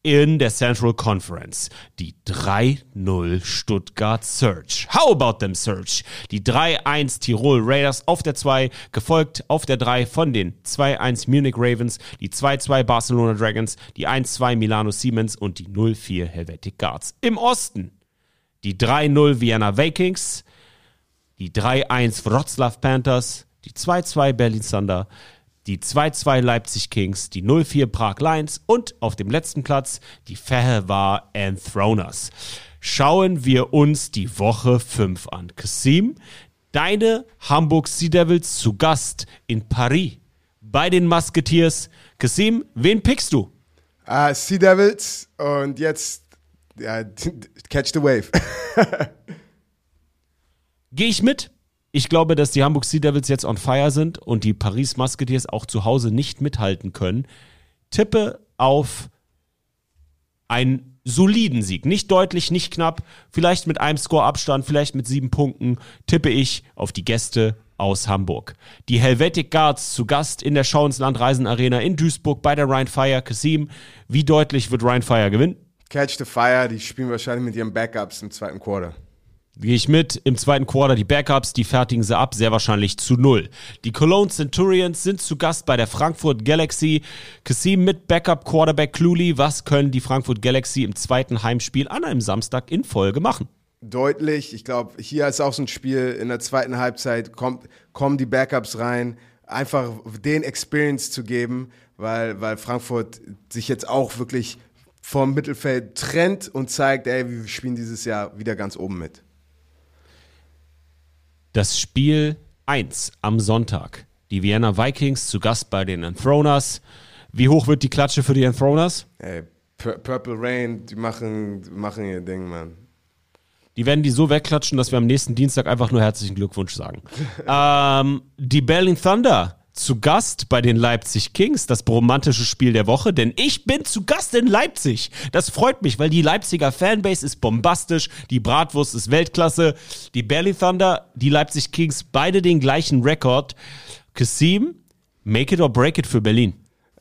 in der Central Conference. Die 3-0 Stuttgart Search. How about them Search? Die 3-1 Tirol Raiders auf der 2, gefolgt auf der 3 von den 2-1 Munich Ravens, die 2-2 Barcelona Dragons, die 1-2 Milano Siemens und die 0-4 Helvetic Guards. Im Osten die 3-0 Vienna Vikings, die 3-1 Wroclaw Panthers, die 2-2 Berlin Thunder, die 2-2 Leipzig Kings, die 0-4 Prag Lions und auf dem letzten Platz die Fehervar Enthroners. Schauen wir uns die Woche 5 an. Kasim, deine Hamburg Sea Devils zu Gast in Paris bei den Musketeers. Kasim, wen pickst du? Uh, sea Devils und jetzt ja, catch the wave. Gehe ich mit. Ich glaube, dass die Hamburg Sea Devils jetzt on fire sind und die Paris Musketeers auch zu Hause nicht mithalten können. Tippe auf einen soliden Sieg. Nicht deutlich, nicht knapp. Vielleicht mit einem Score-Abstand, vielleicht mit sieben Punkten. Tippe ich auf die Gäste aus Hamburg. Die Helvetic Guards zu Gast in der Schau ins Land Reisen Arena in Duisburg bei der Rhein Fire. Kasim, wie deutlich wird Rhein Fire gewinnen? Catch the Fire, die spielen wahrscheinlich mit ihren Backups im zweiten Quarter. Gehe ich mit. Im zweiten Quarter die Backups, die fertigen sie ab, sehr wahrscheinlich zu null. Die Cologne Centurions sind zu Gast bei der Frankfurt Galaxy. Kassim mit Backup Quarterback Cluley. Was können die Frankfurt Galaxy im zweiten Heimspiel an einem Samstag in Folge machen? Deutlich, ich glaube, hier ist auch so ein Spiel, in der zweiten Halbzeit kommt, kommen die Backups rein, einfach den Experience zu geben, weil, weil Frankfurt sich jetzt auch wirklich vom Mittelfeld trennt und zeigt, ey, wir spielen dieses Jahr wieder ganz oben mit. Das Spiel 1 am Sonntag. Die Vienna Vikings zu Gast bei den Enthroners. Wie hoch wird die Klatsche für die Enthroners? Ey, Pur Purple Rain, die machen, machen ihr Ding, Mann. Die werden die so wegklatschen, dass wir am nächsten Dienstag einfach nur herzlichen Glückwunsch sagen. ähm, die Berlin Thunder zu Gast bei den Leipzig Kings, das romantische Spiel der Woche, denn ich bin zu Gast in Leipzig. Das freut mich, weil die Leipziger Fanbase ist bombastisch, die Bratwurst ist Weltklasse, die Berlin Thunder, die Leipzig Kings, beide den gleichen Rekord. Kasim, make it or break it für Berlin.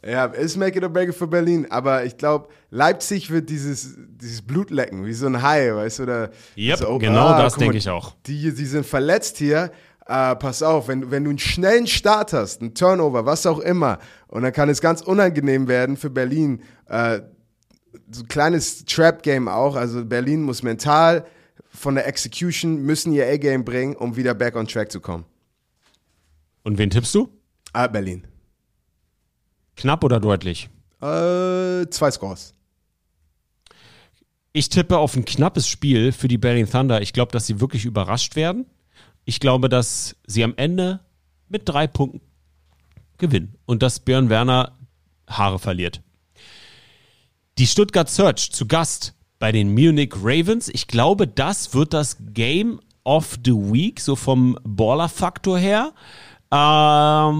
Ja, ist Make it or Break it für Berlin, aber ich glaube, Leipzig wird dieses, dieses Blut lecken, wie so ein Hai, weißt du? Oder Yep, so, oh, genau ah, das denke ich auch. Die, die sind verletzt hier. Äh, pass auf, wenn, wenn du einen schnellen Start hast, einen Turnover, was auch immer, und dann kann es ganz unangenehm werden für Berlin. Äh, so ein kleines Trap-Game auch. Also Berlin muss mental von der Execution müssen ihr A-Game bringen, um wieder back on track zu kommen. Und wen tippst du? Ah, Berlin. Knapp oder deutlich? Äh, zwei Scores. Ich tippe auf ein knappes Spiel für die Berlin Thunder. Ich glaube, dass sie wirklich überrascht werden. Ich glaube, dass sie am Ende mit drei Punkten gewinnen und dass Björn Werner Haare verliert. Die Stuttgart Search zu Gast bei den Munich Ravens. Ich glaube, das wird das Game of the Week, so vom Baller-Faktor her. Ähm,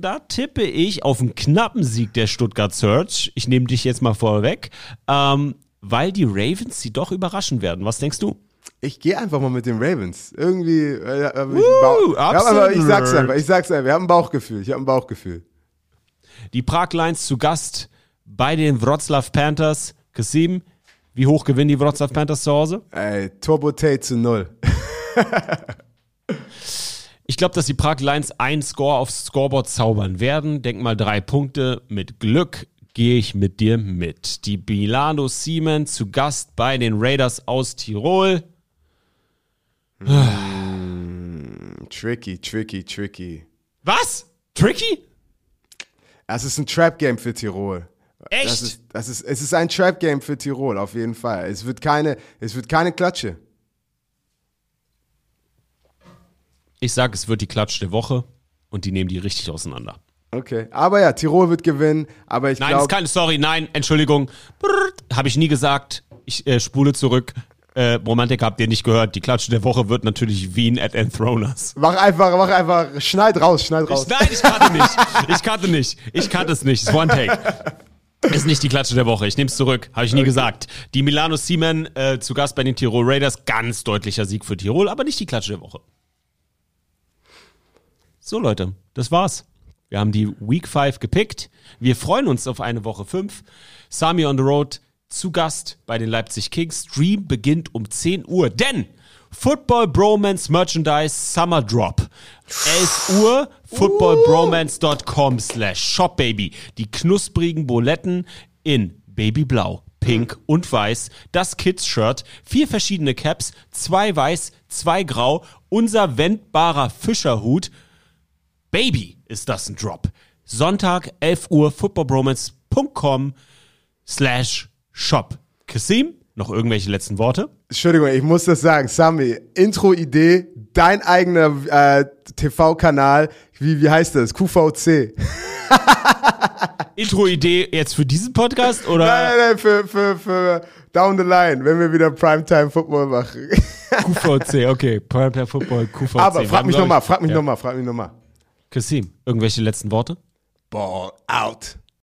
da tippe ich auf einen knappen Sieg der Stuttgart Search. Ich nehme dich jetzt mal vorweg, ähm, weil die Ravens sie doch überraschen werden. Was denkst du? Ich gehe einfach mal mit den Ravens. Irgendwie. Äh, hab ich, Woo, ja, aber ich sag's einfach. Ich sag's einfach. Wir haben ein Bauchgefühl. Ich habe ein Bauchgefühl. Die Prag Lions zu Gast bei den Wroclaw Panthers. Kasim, wie hoch gewinnen die Wroclaw Panthers zu Hause? Ey, Turbo Tate zu null. Ich glaube, dass die Prag Lions einen Score aufs Scoreboard zaubern werden. Denk mal drei Punkte. Mit Glück gehe ich mit dir mit. Die Milano Siemens zu Gast bei den Raiders aus Tirol. Tricky, tricky, tricky. Was? Tricky? Es ist ein Trap-Game für Tirol. Echt? Das ist, das ist, es ist ein Trap-Game für Tirol, auf jeden Fall. Es wird keine, es wird keine Klatsche. Ich sage, es wird die Klatsch der Woche und die nehmen die richtig auseinander. Okay. Aber ja, Tirol wird gewinnen. Aber ich Nein, das ist glaube. keine, sorry, nein, Entschuldigung. Habe ich nie gesagt. Ich äh, spule zurück. Äh, Romantik habt ihr nicht gehört. Die Klatsche der Woche wird natürlich Wien at Enthroners. Mach einfach, mach einfach, schneid raus, schneid raus. Ich, nein, ich kannte nicht. Ich kannte nicht. Ich kannte es nicht. Es ist One Take. Ist nicht die Klatsche der Woche. Ich nehme es zurück. Habe ich nie gesagt. Die Milano Siemen äh, zu Gast bei den Tirol Raiders. Ganz deutlicher Sieg für Tirol, aber nicht die Klatsche der Woche. So, Leute, das war's. Wir haben die Week 5 gepickt. Wir freuen uns auf eine Woche 5. Sami on the Road zu Gast bei den Leipzig Kings. Stream beginnt um 10 Uhr, denn Football Bromance Merchandise Summer Drop. 11 Uhr, footballbromance.com slash shop, baby. Die knusprigen Buletten in Babyblau, Pink und Weiß. Das Kids-Shirt, vier verschiedene Caps, zwei weiß, zwei grau. Unser wendbarer Fischerhut. Baby, ist das ein Drop. Sonntag, 11 Uhr, footballbromance.com slash shop. Kasim, noch irgendwelche letzten Worte? Entschuldigung, ich muss das sagen. Sami, Intro-Idee, dein eigener äh, TV-Kanal. Wie, wie heißt das? QVC. Intro-Idee jetzt für diesen Podcast oder Nein, nein, nein, für, für, für Down the Line, wenn wir wieder Primetime Football machen. QVC? Okay, Primetime Football, QVC. Aber frag mich nochmal, frag mich Ja. nochmal, frag mich nochmal. Kasim, irgendwelche letzten Worte? Ball out.